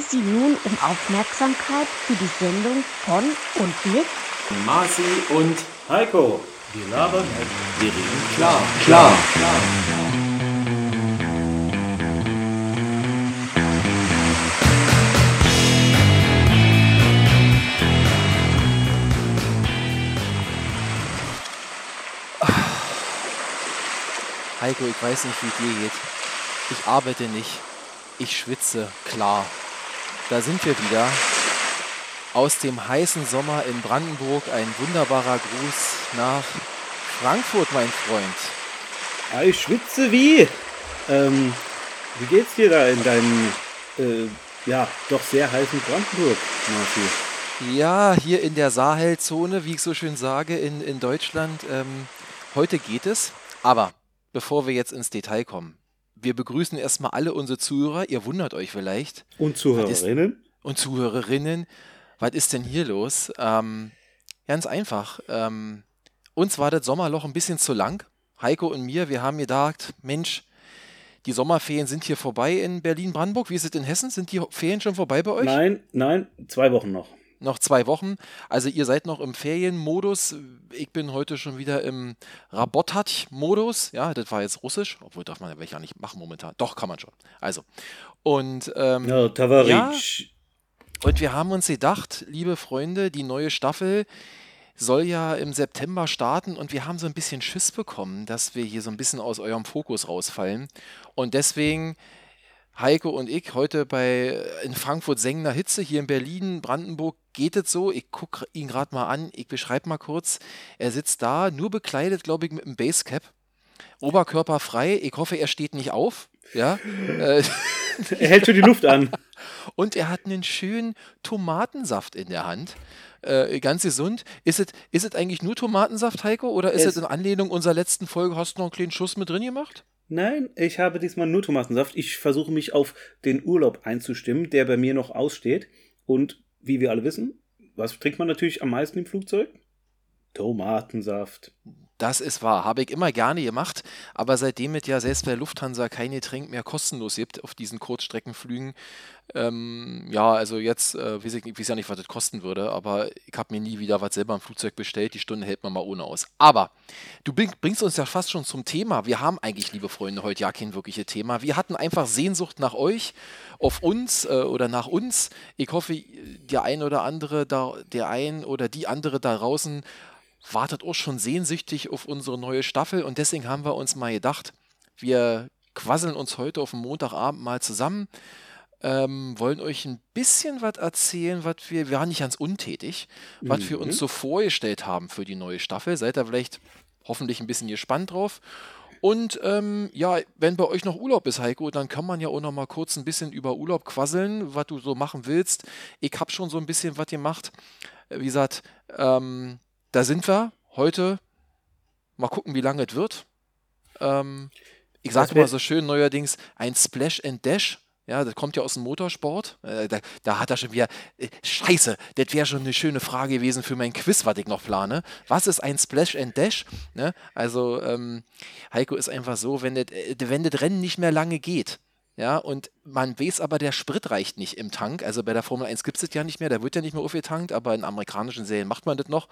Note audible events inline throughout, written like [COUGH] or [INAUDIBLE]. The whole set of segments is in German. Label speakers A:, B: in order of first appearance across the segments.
A: bitte Sie nun um Aufmerksamkeit für die Sendung von und mit
B: Marci und Heiko. Wir labern, wir reden klar.
C: Klar.
D: Heiko, ich weiß nicht, wie es dir geht. Ich arbeite nicht. Ich schwitze, klar. Da sind wir wieder. Aus dem heißen Sommer in Brandenburg ein wunderbarer Gruß nach Frankfurt, mein Freund.
B: Ja, ich schwitze wie. Ähm, wie geht's dir da in deinem, äh, ja, doch sehr heißen Brandenburg, Marci?
D: Ja, hier in der Sahelzone, wie ich so schön sage, in, in Deutschland. Ähm, heute geht es. Aber bevor wir jetzt ins Detail kommen, wir begrüßen erstmal alle unsere Zuhörer. Ihr wundert euch vielleicht.
B: Und Zuhörerinnen?
D: Und Zuhörerinnen. Was ist denn hier los? Ähm, ganz einfach. Ähm, uns war das Sommerloch ein bisschen zu lang. Heiko und mir, wir haben gedacht, Mensch, die Sommerferien sind hier vorbei in Berlin-Brandenburg. Wie ist es in Hessen? Sind die Ferien schon vorbei bei euch?
B: Nein, nein, zwei Wochen noch.
D: Noch zwei Wochen. Also ihr seid noch im Ferienmodus. Ich bin heute schon wieder im Rabotat-Modus. Ja, das war jetzt Russisch. Obwohl darf man ja welche nicht machen momentan. Doch, kann man schon. Also. Und ähm,
B: Ja, Tavaric.
D: Ja. Und wir haben uns gedacht, liebe Freunde, die neue Staffel soll ja im September starten und wir haben so ein bisschen Schiss bekommen, dass wir hier so ein bisschen aus eurem Fokus rausfallen. Und deswegen Heiko und ich heute bei in Frankfurt sengender Hitze, hier in Berlin, Brandenburg geht es so. Ich gucke ihn gerade mal an, ich beschreibe mal kurz. Er sitzt da, nur bekleidet, glaube ich, mit einem Basecap. Oberkörper frei. Ich hoffe, er steht nicht auf. Ja. Äh, [LAUGHS]
B: Er hält schon die Luft an. [LAUGHS]
D: und er hat einen schönen Tomatensaft in der Hand. Äh, ganz gesund. Ist es ist es eigentlich nur Tomatensaft, Heiko? Oder ist es
B: Es-
D: in Anlehnung unserer letzten Folge, hast du noch einen kleinen Schuss mit drin gemacht?
B: Nein, ich habe diesmal nur Tomatensaft. Ich versuche mich auf den Urlaub einzustimmen, der bei mir noch aussteht. Und wie wir alle wissen, was trinkt man natürlich am meisten im Flugzeug? Tomatensaft.
D: Das ist wahr, habe ich immer gerne gemacht, aber seitdem es ja selbst bei Lufthansa kein Getränk mehr kostenlos gibt auf diesen Kurzstreckenflügen, ähm, ja, also jetzt äh, weiß ich, nicht- weiß ja nicht, was das kosten würde, aber ich habe mir nie wieder was selber im Flugzeug bestellt, die Stunde hält man mal ohne aus. Aber du bring, bringst uns ja fast schon zum Thema. Wir haben eigentlich, liebe Freunde, heute ja kein wirkliches Thema. Wir hatten einfach Sehnsucht nach euch, auf uns äh, oder nach uns. Ich hoffe, der ein oder andere, da, der ein oder die andere da draußen wartet auch schon sehnsüchtig auf unsere neue Staffel und deswegen haben wir uns mal gedacht, wir quasseln uns heute auf dem Montagabend mal zusammen, ähm, wollen euch ein bisschen was erzählen, was wir, wir waren nicht ganz untätig, was wir uns so vorgestellt haben für die neue Staffel. Seid ihr vielleicht hoffentlich ein bisschen gespannt drauf. Und ähm, ja, wenn bei euch noch Urlaub ist, Heiko, dann kann man ja auch noch mal kurz ein bisschen über Urlaub quasseln, was du so machen willst. Ich habe schon so ein bisschen was gemacht. Wie gesagt, ähm, da sind wir heute. Mal gucken, wie lange es wird. Ähm, ich sage mal so schön neuerdings ein Splash and Dash. Ja, das kommt ja aus dem Motorsport. Äh, da, da hat er schon wieder. Äh, Scheiße, das wäre schon eine schöne Frage gewesen für mein Quiz, was ich noch plane. Was ist ein Splash and Dash? Ne? Also, ähm, Heiko ist einfach so, wenn das, äh, wenn das Rennen nicht mehr lange geht. Ja, und man weiß aber, der Sprit reicht nicht im Tank. Also bei der Formel 1 gibt es das ja nicht mehr, da wird ja nicht mehr aufgetankt, aber in amerikanischen Serien macht man das noch.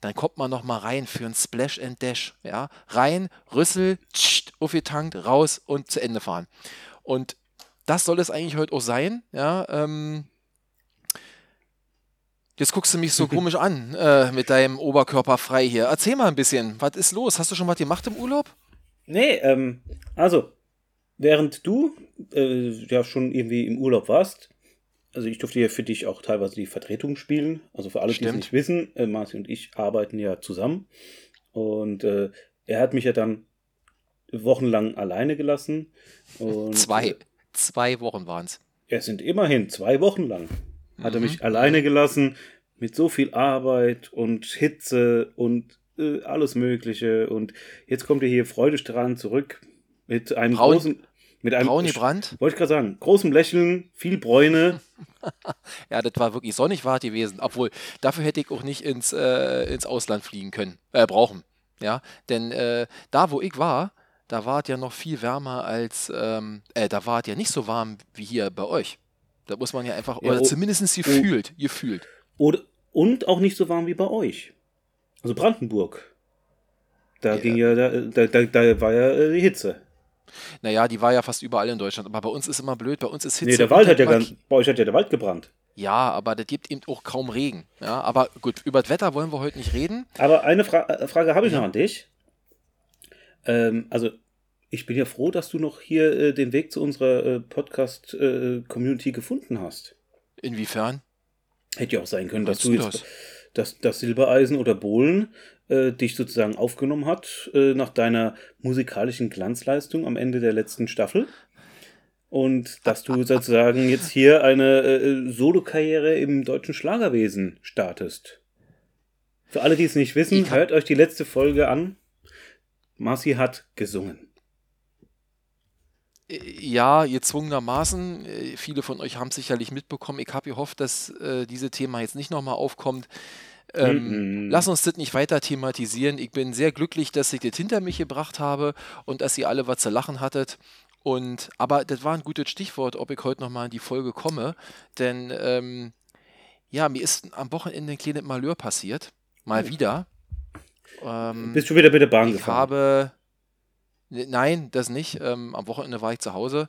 D: Dann kommt man noch mal rein für ein Splash and Dash. Ja, rein, Rüssel, tscht, aufgetankt, raus und zu Ende fahren. Und das soll es eigentlich heute auch sein. Ja, ähm, jetzt guckst du mich so [LAUGHS] komisch an äh, mit deinem Oberkörper frei hier. Erzähl mal ein bisschen, was ist los? Hast du schon was gemacht im Urlaub?
B: Nee, ähm, also, während du äh, ja schon irgendwie im Urlaub warst, also ich durfte ja für dich auch teilweise die Vertretung spielen. Also für alle, die es nicht wissen, äh, Marci und ich arbeiten ja zusammen. Und äh, er hat mich ja dann wochenlang alleine gelassen.
D: Zwei.
B: Äh,
D: Zwei Wochen waren es.
B: es sind immerhin zwei Wochen lang. Hat er
D: Mhm.
B: mich alleine gelassen mit so viel Arbeit und Hitze und äh, alles Mögliche. Und jetzt kommt er hier freudestrahlend zurück mit einem
D: Braun-
B: großen, mit einem
D: Braun gebrannt.
B: wollte ich gerade sagen, großem Lächeln, viel Bräune. [LAUGHS]
D: Ja, das war wirklich sonnig war es gewesen. Obwohl, dafür hätte ich auch nicht ins, äh, ins Ausland fliegen können, äh, brauchen. Ja, denn äh, da, wo ich war, da war es ja noch viel wärmer als, ähm, äh, da war es ja nicht so warm wie hier bei euch. Da muss man ja einfach,
B: Ja,
D: oder
B: oh,
D: zumindest gefühlt, gefühlt.
B: Oder, und auch nicht so warm wie bei euch. Also Brandenburg. Da
D: Ja.
B: ging ja, da, da, da, da war ja äh, die Hitze.
D: Naja, die war ja fast überall in Deutschland, aber bei uns ist immer blöd, bei uns ist Hitze.
B: Nee, der Wald hat ja ganz, bei euch hat ja der Wald gebrannt.
D: Ja, aber das gibt eben auch kaum Regen. Ja, aber gut, über das Wetter wollen wir heute nicht reden.
B: Aber eine Fra äh, Frage habe ich noch an dich. Ähm, also, ich bin ja froh, dass du noch hier äh, den Weg zu unserer äh, Podcast-Community gefunden hast.
D: Inwiefern?
B: Hätte ja auch sein können, dass
D: Meinst
B: du
D: du
B: jetzt, dass das Silbereisen oder Bohlen äh, dich sozusagen aufgenommen hat äh, nach deiner musikalischen Glanzleistung am Ende der letzten Staffel. Und dass du sozusagen jetzt hier eine äh, Solokarriere im deutschen Schlagerwesen startest. Für alle, die es nicht wissen, hört euch die letzte Folge an. Marci hat gesungen.
D: Äh, Ja, gezwungenermaßen. Äh, Viele von euch haben sicherlich mitbekommen. Ich habe gehofft, dass äh, dieses Thema jetzt nicht nochmal aufkommt. Ähm,
B: Mhm.
D: Lass uns das nicht weiter thematisieren. Ich bin sehr glücklich, dass ich das hinter mich gebracht habe und dass ihr alle was zu lachen hattet. Und, aber das war ein gutes Stichwort, ob ich heute nochmal in die Folge komme. Denn ähm, ja, mir ist am Wochenende ein kleines Malheur passiert. Mal
B: Oh.
D: wieder. Ähm,
B: Bist du wieder mit der Bahn
D: ich
B: gefahren?
D: habe. Ne- Nein, das nicht. Ähm, am Wochenende war ich zu Hause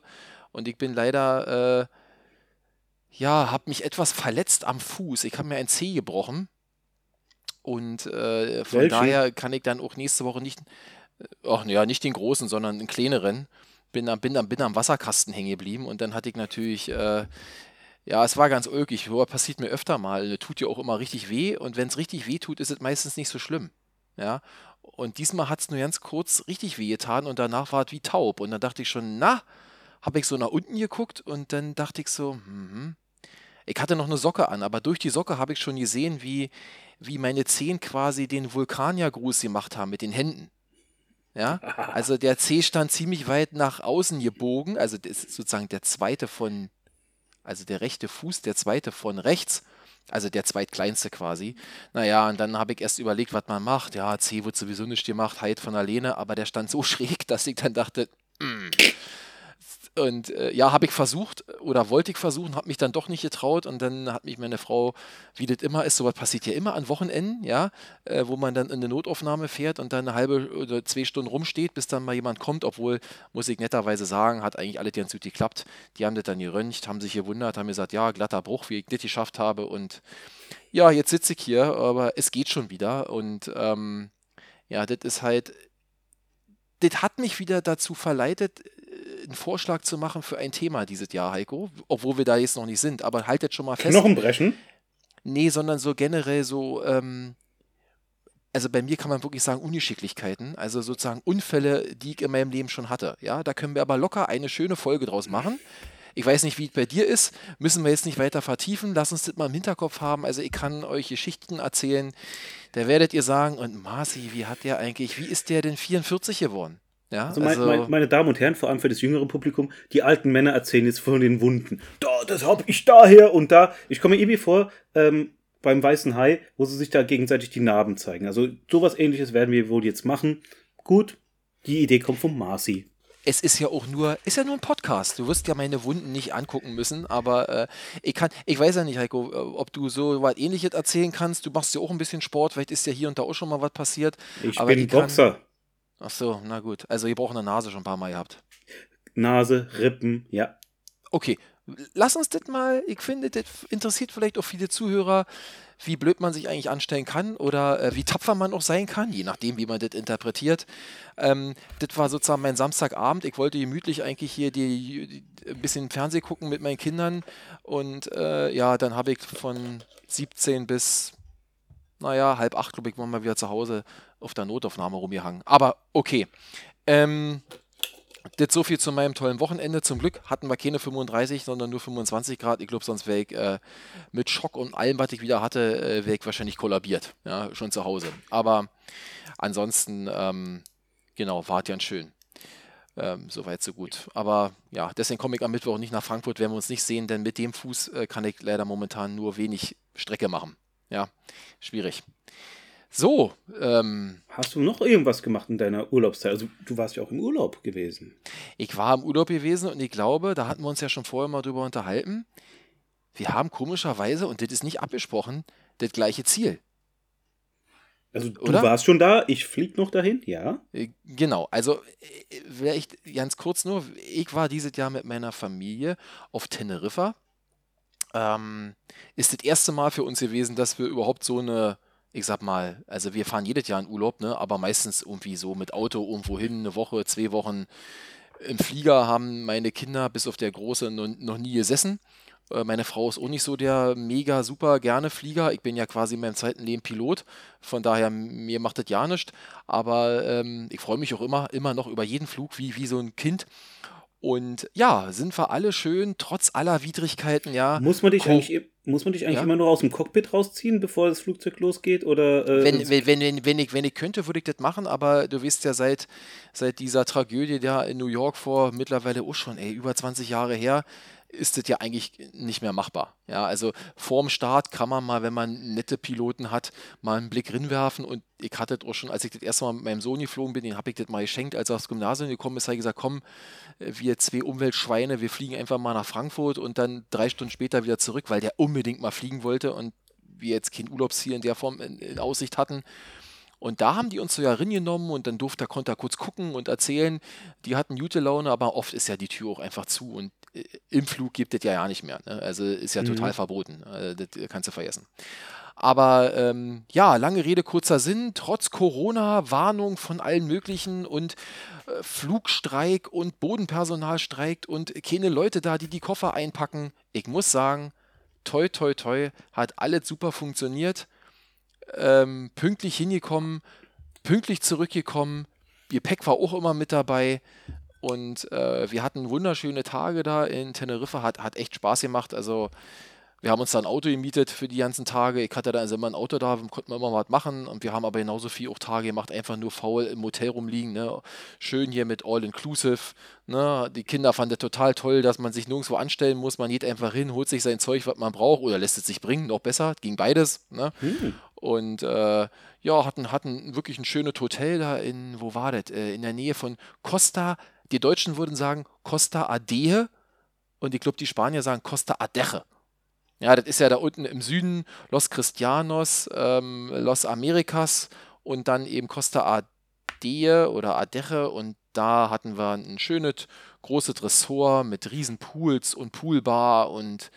D: und ich bin leider. Äh, ja, habe mich etwas verletzt am Fuß. Ich habe mir ein Zeh gebrochen. Und äh, von
B: Welchen?
D: daher kann ich dann auch nächste Woche nicht. äh, Ach, ja, nicht den großen, sondern einen kleineren. Bin, am- bin, am- bin am Wasserkasten hängen geblieben und dann hatte ich natürlich. Äh, ja, es war ganz ulkig. Joa, passiert mir öfter mal. Tut ja auch immer richtig weh und wenn es richtig weh tut, ist es meistens nicht so schlimm. Ja, und diesmal hat es nur ganz kurz richtig wehgetan und danach war es wie taub. Und dann dachte ich schon, na, habe ich so nach unten geguckt und dann dachte ich so, mhm. Ich hatte noch eine Socke an, aber durch die Socke habe ich schon gesehen, wie, wie meine Zehen quasi den Vulkaniergruß gemacht haben mit den Händen. Ja, [LAUGHS] also der Zeh stand ziemlich weit nach außen gebogen, also das ist sozusagen der zweite von, also der rechte Fuß, der zweite von rechts, also der zweitkleinste quasi. Naja, und dann habe ich erst überlegt, was man macht. Ja, C wird sowieso nicht gemacht, Heid von alleine, aber der stand so [LAUGHS] schräg, dass ich dann dachte, mm. Und äh, ja, habe ich versucht oder wollte ich versuchen, habe mich dann doch nicht getraut. Und dann hat mich meine Frau, wie das immer ist, sowas passiert ja immer an Wochenenden, ja, äh, wo man dann in eine Notaufnahme fährt und dann eine halbe oder zwei Stunden rumsteht, bis dann mal jemand kommt, obwohl, muss ich netterweise sagen, hat eigentlich alles ganz gut geklappt. Die haben das dann geröntgt, haben sich gewundert, haben gesagt, ja, glatter Bruch, wie ich das geschafft habe. Und ja, jetzt sitze ich hier, aber es geht schon wieder. Und ähm, ja, das ist halt, das hat mich wieder dazu verleitet, einen Vorschlag zu machen für ein Thema dieses Jahr, Heiko, obwohl wir da jetzt noch nicht sind, aber haltet schon mal fest.
B: Knochenbrechen?
D: Nee, sondern so generell so, ähm, also bei mir kann man wirklich sagen Ungeschicklichkeiten, also sozusagen Unfälle, die ich in meinem Leben schon hatte. Ja, da können wir aber locker eine schöne Folge draus machen. Ich weiß nicht, wie es bei dir ist, müssen wir jetzt nicht weiter vertiefen, lass uns das mal im Hinterkopf haben. Also ich kann euch Geschichten erzählen, da werdet ihr sagen, und Marci, wie hat der eigentlich, wie ist der denn 44 geworden? Ja,
B: Also, mein, mein, meine Damen und Herren, vor allem für das jüngere Publikum, die alten Männer erzählen jetzt von den Wunden. Da, das hab ich daher und da. Ich komme mir irgendwie vor, ähm, beim Weißen Hai, wo sie sich da gegenseitig die Narben zeigen. Also sowas ähnliches werden wir wohl jetzt machen. Gut, die Idee kommt vom Marci.
D: es ist ja auch nur, ist ja nur ein Podcast. Du wirst ja meine Wunden nicht angucken müssen, aber äh, ich kann, ich weiß ja nicht, Heiko, ob du so was ähnliches erzählen kannst. Du machst ja auch ein bisschen Sport, vielleicht ist ja hier und da auch schon mal was passiert.
B: Ich
D: Aber
B: bin
D: ich kann-
B: Boxer.
D: Ach so, na gut. Also ihr braucht eine Nase schon ein paar Mal gehabt.
B: Nase, Rippen, ja.
D: Okay, lass uns das mal, ich finde, das interessiert vielleicht auch viele Zuhörer, wie blöd man sich eigentlich anstellen kann oder äh, wie tapfer man auch sein kann, je nachdem, wie man das interpretiert. Ähm, das war sozusagen mein Samstagabend. Ich wollte gemütlich eigentlich hier die, die, ein bisschen Fernseh gucken mit meinen Kindern und äh, ja, dann habe ich von 17 bis, naja, halb acht, glaube ich, war mal wieder zu Hause auf der Notaufnahme rumgehangen. Aber okay. Ähm, das so viel zu meinem tollen Wochenende. Zum Glück hatten wir keine 35, sondern nur 25 Grad. Ich glaube, sonst wäre ich äh, mit Schock und allem, was ich wieder hatte, äh, wäre ich wahrscheinlich kollabiert. Ja, schon zu Hause. Aber ansonsten, ähm, genau, war ganz schön. Ähm, Soweit, so gut. Aber ja, deswegen komme ich am Mittwoch nicht nach Frankfurt, werden wir uns nicht sehen, denn mit dem Fuß äh, kann ich leider momentan nur wenig Strecke machen. Ja, schwierig. So, ähm,
B: Hast du noch irgendwas gemacht in deiner Urlaubszeit? Also du warst ja auch im Urlaub gewesen.
D: Ich war im Urlaub gewesen und ich glaube, da hatten wir uns ja schon vorher mal drüber unterhalten. wir haben komischerweise, und das ist nicht abgesprochen, das gleiche Ziel.
B: Also du
D: Oder?
B: warst schon da, ich flieg noch dahin, ja.
D: Äh, Genau, also äh, vielleicht ganz kurz nur, ich war dieses Jahr mit meiner Familie auf Teneriffa. Ähm, ist das erste Mal für uns gewesen, dass wir überhaupt so eine, ich sag mal, also wir fahren jedes Jahr in Urlaub, ne, aber meistens irgendwie so mit Auto irgendwo hin, eine Woche, zwei Wochen im Flieger haben meine Kinder bis auf der Große noch, nie gesessen. Äh, Meine Frau ist auch nicht so der mega super gerne Flieger. Ich bin ja quasi in meinem zweiten Leben Pilot. Von daher, mir macht das ja nichts. Aber ähm, ich freue mich auch immer, immer noch über jeden Flug, wie, wie so ein Kind. Und ja, sind wir alle schön, trotz aller Widrigkeiten, ja.
B: Muss man dich
D: Ko-
B: eigentlich, muss man dich eigentlich
D: Ja?
B: immer nur aus dem Cockpit rausziehen, bevor das Flugzeug losgeht? Oder äh,
D: Wenn, wenn, wenn, wenn, wenn, ich, wenn ich könnte, würde ich das machen, aber du weißt ja, seit, seit dieser Tragödie da in New York vor mittlerweile auch schon, ey, über 20 Jahre her, ist das ja eigentlich nicht mehr machbar. Ja, also vorm Start kann man mal, wenn man nette Piloten hat, mal einen Blick rinwerfen und ich hatte das auch schon, als ich das erste Mal mit meinem Sohn geflogen bin, den habe ich das mal geschenkt, als er aufs Gymnasium gekommen ist, habe ich gesagt, komm, äh, wir zwei Umweltschweine, wir fliegen einfach mal nach Frankfurt und dann drei Stunden später wieder zurück, weil der unbedingt mal fliegen wollte und wir jetzt kein Urlaubsziel in der Form in, in Aussicht hatten. Und da haben die uns so ja genommen und dann durfte konnte er kurz gucken und erzählen. Die hatten gute Laune, aber oft ist ja die Tür auch einfach zu und im Flug gibt es ja ja nicht mehr. Ne? Also ist ja
B: Mhm.
D: total verboten. Äh, das kannst du vergessen. Aber ähm, ja, lange Rede, kurzer Sinn. Trotz Corona, Warnung von allen möglichen und äh, Flugstreik und Bodenpersonal streikt und keine Leute da, die die Koffer einpacken. Ich muss sagen, toi, toi, toi, hat alles super funktioniert. Ähm, pünktlich hingekommen, pünktlich zurückgekommen. Gepäck war auch immer mit dabei. Und äh, wir hatten wunderschöne Tage da in Teneriffa, hat, hat echt Spaß gemacht. Also wir haben uns da ein Auto gemietet für die ganzen Tage. Ich hatte da also immer ein Auto da, konnten wir immer was machen. Und wir haben aber genauso viel auch Tage gemacht, einfach nur faul im Hotel rumliegen. Ne? Schön hier mit All-Inclusive. Ne? Die Kinder fanden das total toll, dass man sich nirgendwo anstellen muss. Man geht einfach hin, holt sich sein Zeug, was man braucht, oder lässt es sich bringen, noch besser. Ging beides. Ne?
B: Hm.
D: Und äh, ja, hatten, hatten wirklich ein schönes Hotel da in, wo war das? Äh, in der Nähe von Costa, die Deutschen würden sagen Costa Adeje und ich glaube, die Spanier sagen Costa Adeje. Ja, das ist ja da unten im Süden Los Cristianos, ähm, Los Americas und dann eben Costa Adeje oder Adeje und da hatten wir ein schönes großes Ressort mit riesen Pools und Poolbar und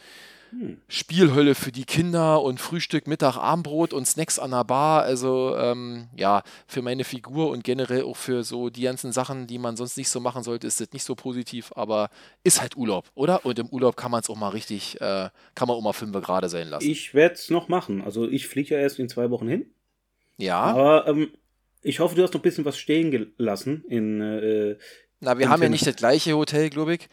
B: Hm.
D: Spielhölle für die Kinder und Frühstück, Mittag, Abendbrot und Snacks an der Bar. Also ähm, ja, für meine Figur und generell auch für so die ganzen Sachen, die man sonst nicht so machen sollte, ist das nicht so positiv, aber ist halt Urlaub, oder? Und im Urlaub kann man es auch mal richtig, äh, kann man auch mal fünf gerade sein lassen.
B: Ich werde es noch machen. Also ich fliege ja erst in zwei Wochen hin.
D: ja,
B: Aber ähm, ich hoffe, du hast noch ein bisschen was stehen gelassen in äh,
D: na, wir haben ja nicht das gleiche Hotel, glaube ich.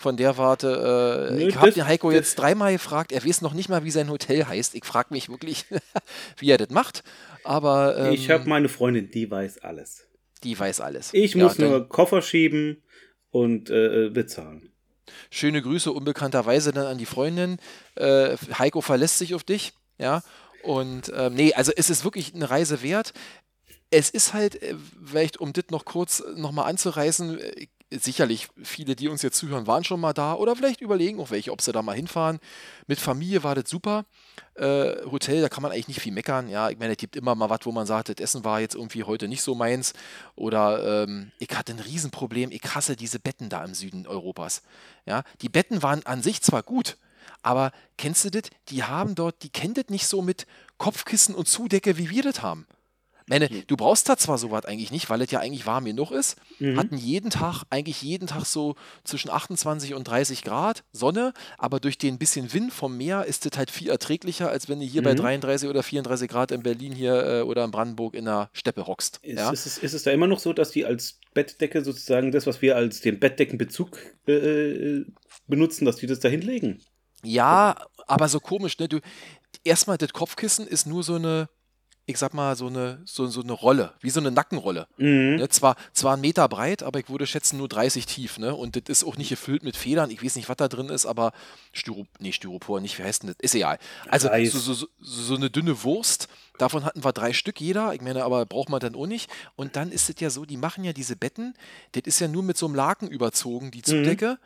D: Von der Warte, äh, ich habe den Heiko jetzt dreimal gefragt, er weiß noch nicht mal, wie sein Hotel heißt. Ich frage mich wirklich, [LAUGHS] wie er das macht, aber ähm,
B: Ich habe meine Freundin, die weiß alles.
D: die weiß alles.
B: Ich
D: Ja,
B: muss nur Koffer schieben und äh, bezahlen.
D: Schöne Grüße unbekannterweise dann an die Freundin. Äh, Heiko verlässt sich auf dich, ja. Und ähm, nee, also es ist wirklich eine Reise wert. Es ist halt, äh, vielleicht um das noch kurz nochmal anzureißen, äh, sicherlich viele, die uns jetzt zuhören, waren schon mal da oder vielleicht überlegen auch welche, ob sie da mal hinfahren. Mit Familie war das super. Äh, Hotel, da kann man eigentlich nicht viel meckern. Ja, ich meine, es gibt immer mal was, wo man sagt, das Essen war jetzt irgendwie heute nicht so meins. Oder ähm, ich hatte ein Riesenproblem. Ich hasse diese Betten da im Süden Europas. Ja, die Betten waren an sich zwar gut, aber kennst du das? Die haben dort, die kennen das nicht so mit Kopfkissen und Zudecke, wie wir das haben. Meine, du brauchst da zwar sowas eigentlich nicht, weil es ja eigentlich warm genug ist.
B: Mhm.
D: Hatten jeden Tag, eigentlich jeden Tag so zwischen 28 und 30 Grad Sonne, aber durch den bisschen Wind vom Meer ist es halt viel erträglicher, als wenn du hier bei
B: Mhm.
D: 33 oder 34 Grad in Berlin hier äh, oder in Brandenburg in der Steppe hockst.
B: Ist,
D: ja?
B: ist, es, ist es da immer noch so, dass die als Bettdecke sozusagen das, was wir als den Bettdeckenbezug äh, äh, benutzen, dass die das da hinlegen?
D: Ja, aber so komisch, ne? Du, erstmal, das Kopfkissen ist nur so eine, ich sag mal, so eine, so, so eine Rolle, wie so eine Nackenrolle.
B: Mhm.
D: Ne? Zwar, zwar ein Meter breit, aber ich würde schätzen nur 30 tief, ne? Und das ist auch nicht gefüllt mit Federn. Ich weiß nicht, was da drin ist, aber Styro, nee, Styropor nicht, wie heißt denn das? Ist egal. Also so, so, so, so eine dünne Wurst, davon hatten wir drei Stück jeder. Ich meine, aber braucht man dann auch nicht. Und dann ist es ja so, die machen ja diese Betten, das ist ja nur mit so einem Laken überzogen, die Zudecke.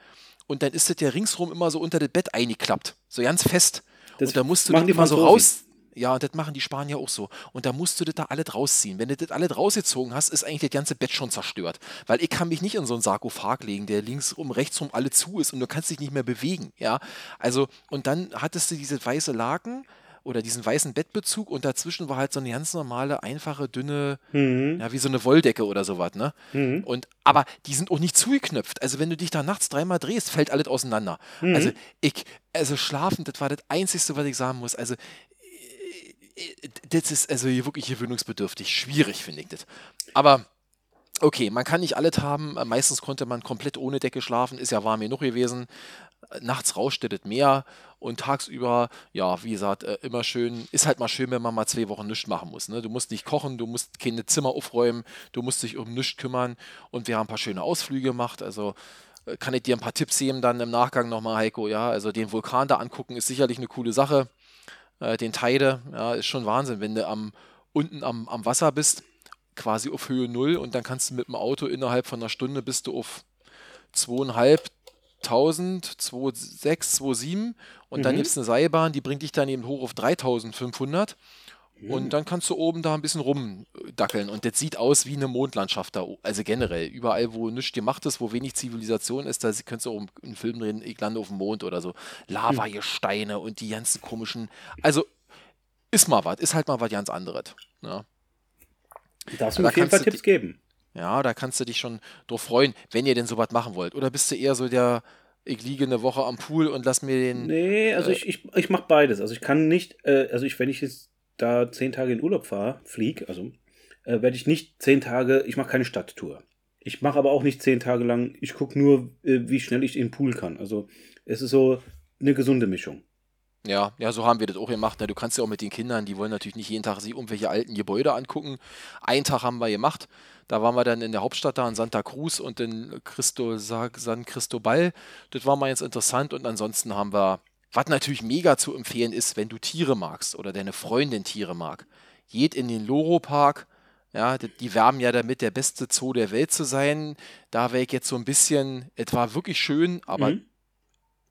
D: und dann ist das ja ringsrum immer so unter das Bett eingeklappt. So ganz fest.
B: Das
D: und da musst du das
B: die
D: immer so raus. Ja, und das machen die Spanier auch so. Und da musst du das da alles rausziehen. Wenn du das alles rausgezogen hast, ist eigentlich das ganze Bett schon zerstört. Weil ich kann mich nicht in so einen Sarkophag legen, der linksrum, rechtsrum alle zu ist und du kannst dich nicht mehr bewegen. Ja, also, und dann hattest du diese weiße Laken oder diesen weißen Bettbezug und dazwischen war halt so eine ganz normale, einfache, dünne,
B: Mhm.
D: ja, wie so eine Wolldecke oder sowas, ne?
B: Mhm.
D: Und, aber die sind auch nicht zugeknöpft. Also wenn du dich da nachts dreimal drehst, fällt alles auseinander.
B: Mhm.
D: Also ich, also schlafen, das war das Einzige, was ich sagen muss. Also das ist also hier wirklich gewöhnungsbedürftig. Schwierig, finde ich das. Aber okay, man kann nicht alles haben. Meistens konnte man komplett ohne Decke schlafen, ist ja warm genug gewesen. Nachts rauscht das mehr und tagsüber, ja, wie gesagt, äh, immer schön, ist halt mal schön, wenn man mal zwei Wochen nichts machen muss. Ne? Du musst nicht kochen, du musst keine Zimmer aufräumen, du musst dich um nichts kümmern und wir haben ein paar schöne Ausflüge gemacht. Also äh, kann ich dir ein paar Tipps geben dann im Nachgang nochmal, Heiko. Ja, also den Vulkan da angucken ist sicherlich eine coole Sache. Äh, den Teide, ja, ist schon Wahnsinn, wenn du am, unten am, am Wasser bist, quasi auf Höhe Null und dann kannst du mit dem Auto innerhalb von einer Stunde bist du auf zweieinhalb 1000, 2,6, 2,7 und dann
B: Mhm.
D: gibt es eine Seilbahn, die bringt dich dann eben hoch auf 3500 und dann kannst du oben da ein bisschen rumdackeln und das sieht aus wie eine Mondlandschaft da, also generell, überall wo nichts gemacht ist, wo wenig Zivilisation ist, da könntest du auch einen Film drehen, ich lande auf dem Mond oder so, Lavagesteine und die ganzen komischen, also ist mal was, ist halt mal was ganz anderes. Ja.
B: Darfst du
D: Da
B: mir auf jeden
D: kannst
B: Fall
D: du
B: Tipps geben.
D: Ja, da kannst du dich schon drauf freuen, wenn ihr denn sowas machen wollt. Oder bist du eher so der, ich liege eine Woche am Pool und lass mir den.
B: Nee, also
D: Äh,
B: ich, ich, ich mache beides. Also ich kann nicht, äh, also ich, wenn ich jetzt da zehn Tage in Urlaub fahre, flieg, also äh, werde ich nicht zehn Tage, ich mache keine Stadttour. Ich mache aber auch nicht zehn Tage lang, ich gucke nur, äh, wie schnell ich in den Pool kann. Also es ist so eine gesunde Mischung.
D: Ja, ja, so haben wir das auch gemacht. Ne? Du kannst ja auch mit den Kindern, die wollen natürlich nicht jeden Tag sich irgendwelche alten Gebäude angucken. Einen Tag haben wir gemacht. Da waren wir dann in der Hauptstadt da in Santa Cruz und in Cristo, Sa- San Cristobal. Das war mal jetzt interessant. Und ansonsten haben wir, was natürlich mega zu empfehlen ist, wenn du Tiere magst oder deine Freundin Tiere mag, geht in den Loro-Park. Ja, die, die werben ja damit, der beste Zoo der Welt zu sein. Da wäre ich jetzt so ein bisschen, es war wirklich schön, aber
B: Mhm.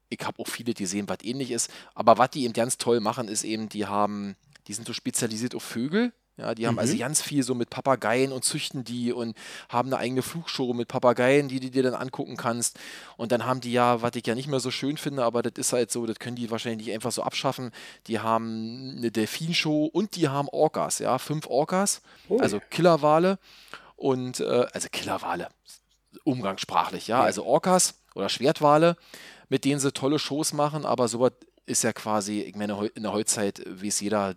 D: ich habe auch viele, die sehen, was ähnlich ist. Aber was die eben ganz toll machen, ist eben, die haben, die sind so spezialisiert auf Vögel. Ja, die haben also
B: Mhm.
D: ganz viel so mit Papageien und züchten die und haben eine eigene Flugshow mit Papageien, die du dir dann angucken kannst. Und dann haben die ja, was ich ja nicht mehr so schön finde, aber das ist halt so, das können die wahrscheinlich nicht einfach so abschaffen. Die haben eine Delfinshow und die haben Orcas, ja, fünf Orcas,
B: Oh.
D: also Killerwale und, äh, also Killerwale, umgangssprachlich, ja, also Orcas oder Schwertwale, mit denen sie tolle Shows machen, aber sowas ist ja quasi, ich meine, in der Heutzeit, wie es jeder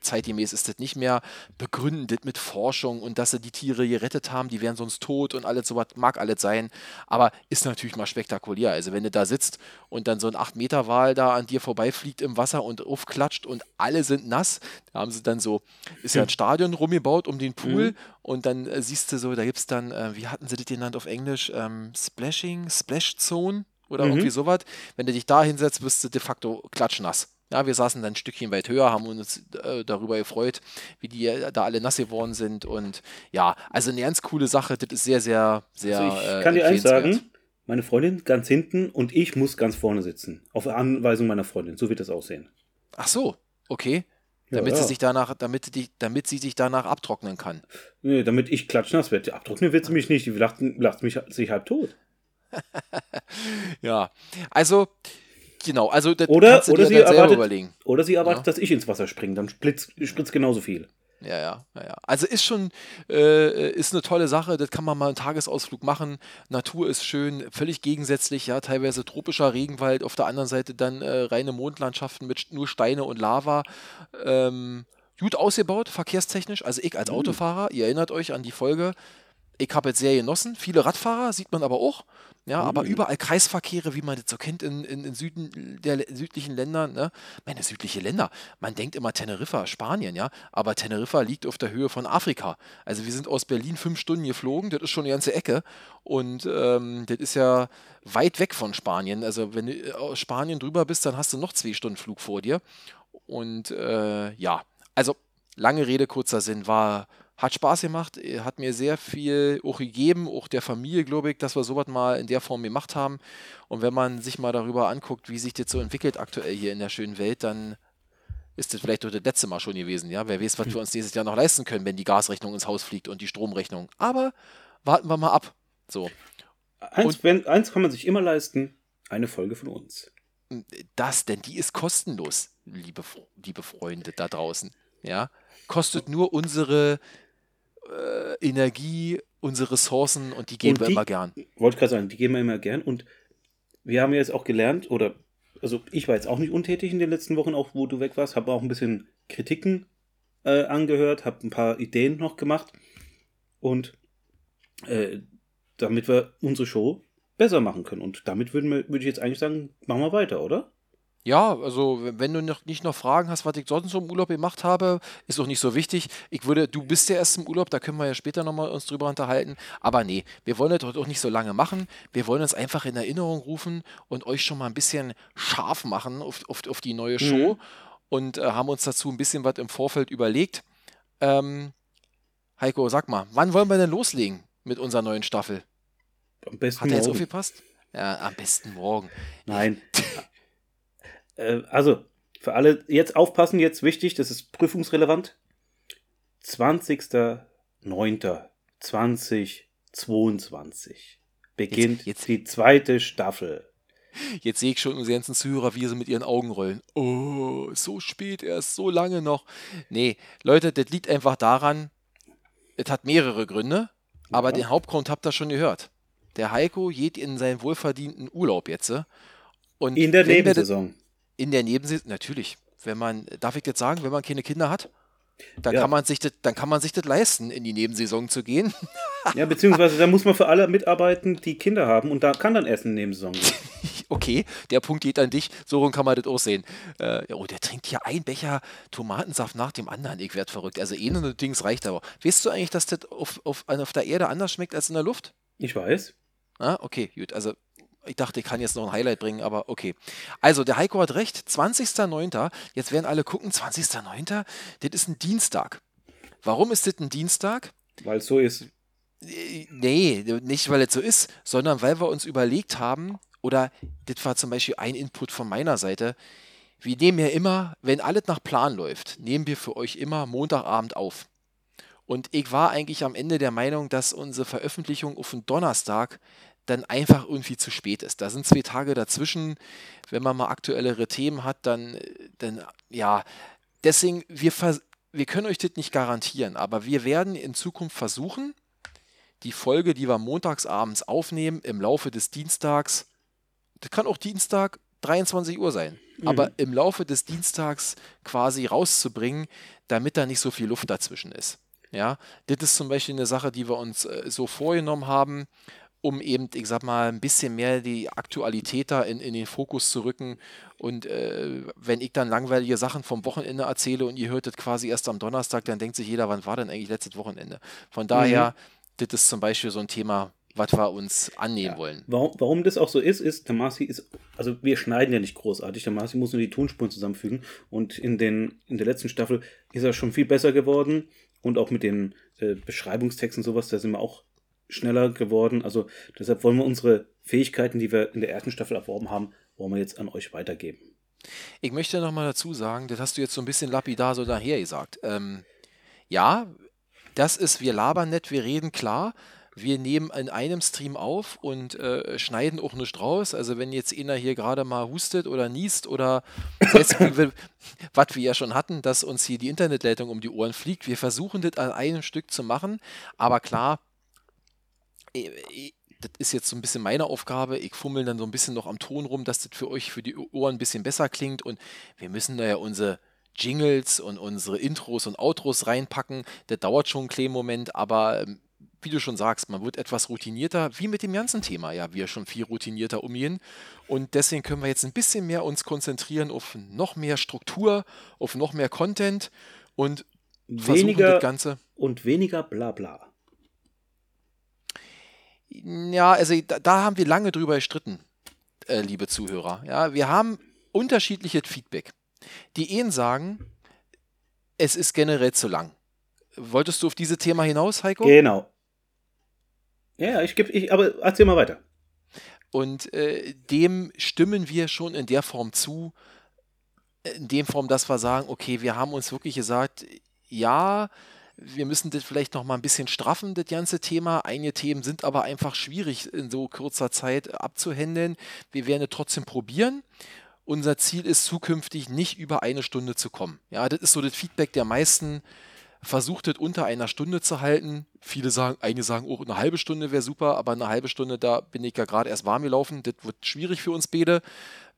D: zeitgemäß ist das nicht mehr, begründen das mit Forschung und dass sie die Tiere gerettet haben, die wären sonst tot und alles sowas, mag alles sein, aber ist natürlich mal spektakulär. Also wenn du da sitzt und dann so ein 8-Meter-Wal da an dir vorbeifliegt im Wasser und aufklatscht und alle sind nass, da haben sie dann so, ist ja ein Stadion rumgebaut um den Pool
B: Mhm.
D: und dann äh, siehst du so, da gibt es dann, äh, wie hatten sie das genannt auf Englisch, ähm, Splashing, Splash Zone oder
B: Mhm.
D: irgendwie sowas. Wenn du dich da hinsetzt, wirst du de facto klatschnass. Ja, wir saßen dann ein Stückchen weit höher, haben uns äh, darüber gefreut, wie die äh, da alle nass geworden sind. Und ja, also eine ganz coole Sache. Das ist sehr, sehr, sehr.
B: also ich
D: äh,
B: kann dir eins sagen, meine Freundin ganz hinten und ich muss ganz vorne sitzen. Auf Anweisung meiner Freundin. So wird das aussehen.
D: Ach so, okay.
B: Ja,
D: Damit
B: ja.
D: sie sich danach, damit, die, damit sie sich danach abtrocknen kann.
B: Nee, damit ich klatschnass werde. Abtrocknen wird sie mich nicht. Die lacht, lacht mich sich halb tot. [LAUGHS]
D: Ja, also, genau, also das
B: Oder-
D: kannst du
B: oder
D: dir
B: sie
D: dann selber
B: erwartet-
D: überlegen.
B: Oder sie erwartet,
D: Ja.
B: dass ich ins Wasser springe. Dann spritzt, genauso viel.
D: Ja, ja, ja, ja. Also ist schon, äh, ist eine tolle Sache, das kann man mal einen Tagesausflug machen. Natur ist schön, völlig gegensätzlich, ja, teilweise tropischer Regenwald, auf der anderen Seite dann äh, reine Mondlandschaften mit nur Steine und Lava. Ähm, gut ausgebaut, verkehrstechnisch. Also ich als
B: Mhm.
D: Autofahrer, ihr erinnert euch an die Folge, ich habe jetzt sehr genossen. Viele Radfahrer sieht man aber auch. Ja, aber
B: Mhm.
D: überall Kreisverkehre, wie man das so kennt in, in, in Süden der südlichen Ländern. Ne? Meine südliche Länder. Man denkt immer Teneriffa, Spanien, ja. Aber Teneriffa liegt auf der Höhe von Afrika. Also wir sind aus Berlin fünf Stunden geflogen, das ist schon eine ganze Ecke. Und ähm, das ist ja weit weg von Spanien. Also wenn du äh, aus Spanien drüber bist, dann hast du noch zwei Stunden Flug vor dir. Und äh, ja, also lange Rede, kurzer Sinn, war, hat Spaß gemacht, äh, hat mir sehr viel auch gegeben, auch der Familie, glaube ich, dass wir sowas mal in der Form gemacht haben. Und wenn man sich mal darüber anguckt, wie sich das so entwickelt aktuell hier in der schönen Welt, dann ist das vielleicht doch das letzte Mal schon gewesen. Ja, wer weiß, was wir uns nächstes Jahr noch leisten können, wenn die Gasrechnung ins Haus fliegt und die Stromrechnung. Aber warten wir mal ab. So.
B: Eins, wenn, eins kann man sich immer leisten: eine Folge von uns.
D: Das, denn die ist kostenlos, liebe, liebe Freunde da draußen. Ja, kostet nur unsere äh, Energie, unsere Ressourcen und die geben
B: Und
D: wir
B: die-
D: immer gern.
B: Wollte ich gerade sagen, die geben wir immer gern. Und wir haben ja jetzt auch gelernt, oder also ich war jetzt auch nicht untätig in den letzten Wochen, auch wo du weg warst, habe auch ein bisschen Kritiken äh, angehört, habe ein paar Ideen noch gemacht. Und äh, damit wir unsere Show besser machen können. Und damit würden wir, würde ich jetzt eigentlich sagen, machen wir weiter, oder?
D: Ja, also wenn du noch, nicht noch Fragen hast, was ich sonst so im Urlaub gemacht habe, ist auch nicht so wichtig. Ich würde, du bist ja erst im Urlaub, da können wir ja später nochmal uns drüber unterhalten. Aber nee, wir wollen das heute auch nicht so lange machen. Wir wollen uns einfach in Erinnerung rufen und euch schon mal ein bisschen scharf machen auf, auf, auf die neue Show und äh, haben uns dazu ein bisschen was im Vorfeld überlegt. Ähm, Heiko, sag mal, wann wollen wir denn loslegen mit unserer neuen Staffel?
B: Am besten
D: Hat der jetzt
B: morgen.
D: aufgepasst? Ja, am besten morgen.
B: Nein. Äh, also, für alle jetzt aufpassen, jetzt wichtig, das ist prüfungsrelevant. 20.09.2022 beginnt
D: Jetzt- jetzt-
B: die zweite Staffel.
D: Jetzt sehe ich schon unsere ganzen Zuhörer, wie sie mit ihren Augen rollen. Oh, so spät erst, so lange noch. Nee, Leute, das liegt einfach daran, es hat mehrere Gründe, aber
B: Ja.
D: den Hauptgrund habt ihr schon gehört. Der Heiko geht in seinen wohlverdienten Urlaub jetzt. äh, Und
B: In der Nebensaison.
D: In der Nebensaison, natürlich. Wenn man, darf ich jetzt sagen, wenn man keine Kinder hat, dann,
B: Ja.
D: kann man sich das, dann kann man sich das leisten, in die Nebensaison zu gehen. [LAUGHS]
B: Ja, beziehungsweise da muss man für alle mitarbeiten, die Kinder haben und da kann dann erst eine Nebensaison gehen. [LAUGHS]
D: Okay, der Punkt geht an dich. So rum kann man das auch sehen. Äh, oh, der trinkt hier ein Becher Tomatensaft nach dem anderen. Ich werd verrückt. Also, eh nur Dings reicht aber. Weißt du eigentlich, dass das auf, auf, auf der Erde anders schmeckt als in der Luft?
B: Ich weiß.
D: Ah, okay, gut. Also, ich dachte, ich kann jetzt noch ein Highlight bringen, aber okay. Also, der Heiko hat recht. 20.09. Jetzt werden alle gucken. 20.09. Das ist ein Dienstag. Warum ist das ein Dienstag?
B: Weil es so ist.
D: Nee, nicht weil es so ist, sondern weil wir uns überlegt haben, oder das war zum Beispiel ein Input von meiner Seite, wir nehmen ja immer, wenn alles nach Plan läuft, nehmen wir für euch immer Montagabend auf. Und ich war eigentlich am Ende der Meinung, dass unsere Veröffentlichung auf den Donnerstag dann einfach irgendwie zu spät ist. Da sind zwei Tage dazwischen. Wenn man mal aktuellere Themen hat, dann, dann ja, deswegen, wir, wir können euch das nicht garantieren, aber wir werden in Zukunft versuchen, die Folge, die wir montagsabends aufnehmen, im Laufe des Dienstags, das kann auch Dienstag 23 Uhr sein, aber im Laufe des Dienstags quasi rauszubringen, damit da nicht so viel Luft dazwischen ist. Ja, das ist zum Beispiel eine Sache, die wir uns äh, so vorgenommen haben, um eben, ich sag mal, ein bisschen mehr die Aktualität da in, in den Fokus zu rücken. Und äh, wenn ich dann langweilige Sachen vom Wochenende erzähle und ihr hört das quasi erst am Donnerstag, dann denkt sich jeder, wann war denn eigentlich letztes Wochenende? Von daher, das ist zum Beispiel so ein Thema, was wir uns annehmen wollen.
B: Warum, warum das auch so ist, ist, der Marci ist, also wir schneiden ja nicht großartig, der Marci muss nur die Tonspuren zusammenfügen und in, den, in der letzten Staffel ist er schon viel besser geworden und auch mit den äh, Beschreibungstexten und sowas, da sind wir auch schneller geworden, also deshalb wollen wir unsere Fähigkeiten, die wir in der ersten Staffel erworben haben, wollen wir jetzt an euch weitergeben.
D: Ich möchte noch mal dazu sagen, das hast du jetzt so ein bisschen lapidar so daher gesagt. Ähm, ja, das ist, wir labern nicht, wir reden klar. Wir nehmen in einem Stream auf und äh, schneiden auch nicht raus. Also wenn jetzt einer hier gerade mal hustet oder niest oder [LAUGHS] was wir ja schon hatten, dass uns hier die Internetleitung um die Ohren fliegt, wir versuchen das an einem Stück zu machen. Aber klar, das ist jetzt so ein bisschen meine Aufgabe. Ich fummel dann so ein bisschen noch am Ton rum, dass das für euch, für die Ohren ein bisschen besser klingt. Und wir müssen da ja unsere Jingles und unsere Intros und Outros reinpacken. Das dauert schon einen kleinen Moment, aber ähm, wie du schon sagst, man wird etwas routinierter, wie mit dem ganzen Thema, ja, wir schon viel routinierter umgehen. Und deswegen können wir jetzt ein bisschen mehr uns konzentrieren auf noch mehr Struktur, auf noch mehr Content und versuchen
B: Weniger
D: das Ganze.
B: und weniger Blabla.
D: Ja, also da, da haben wir lange drüber gestritten, äh, liebe Zuhörer. Ja, wir haben unterschiedliches Feedback. Die einen sagen, es ist generell zu lang. wolltest du auf dieses Thema hinaus, Heiko?
B: Genau. Ja, ich gebe, ich, aber erzähl mal weiter.
D: Und äh, dem stimmen wir schon in der Form zu, in der Form, dass wir sagen, okay, wir haben uns wirklich gesagt, ja, wir müssen das vielleicht noch mal ein bisschen straffen, das ganze Thema. Einige Themen sind aber einfach schwierig in so kurzer Zeit abzuhändeln. Wir werden es trotzdem probieren. Unser Ziel ist zukünftig nicht über eine Stunde zu kommen. Ja, das ist so das Feedback der meisten. Versucht es unter einer Stunde zu halten. Viele sagen, einige sagen, oh, eine halbe Stunde wäre super, aber eine halbe Stunde, da bin ich ja gerade erst warm gelaufen. Das wird schwierig für uns beide.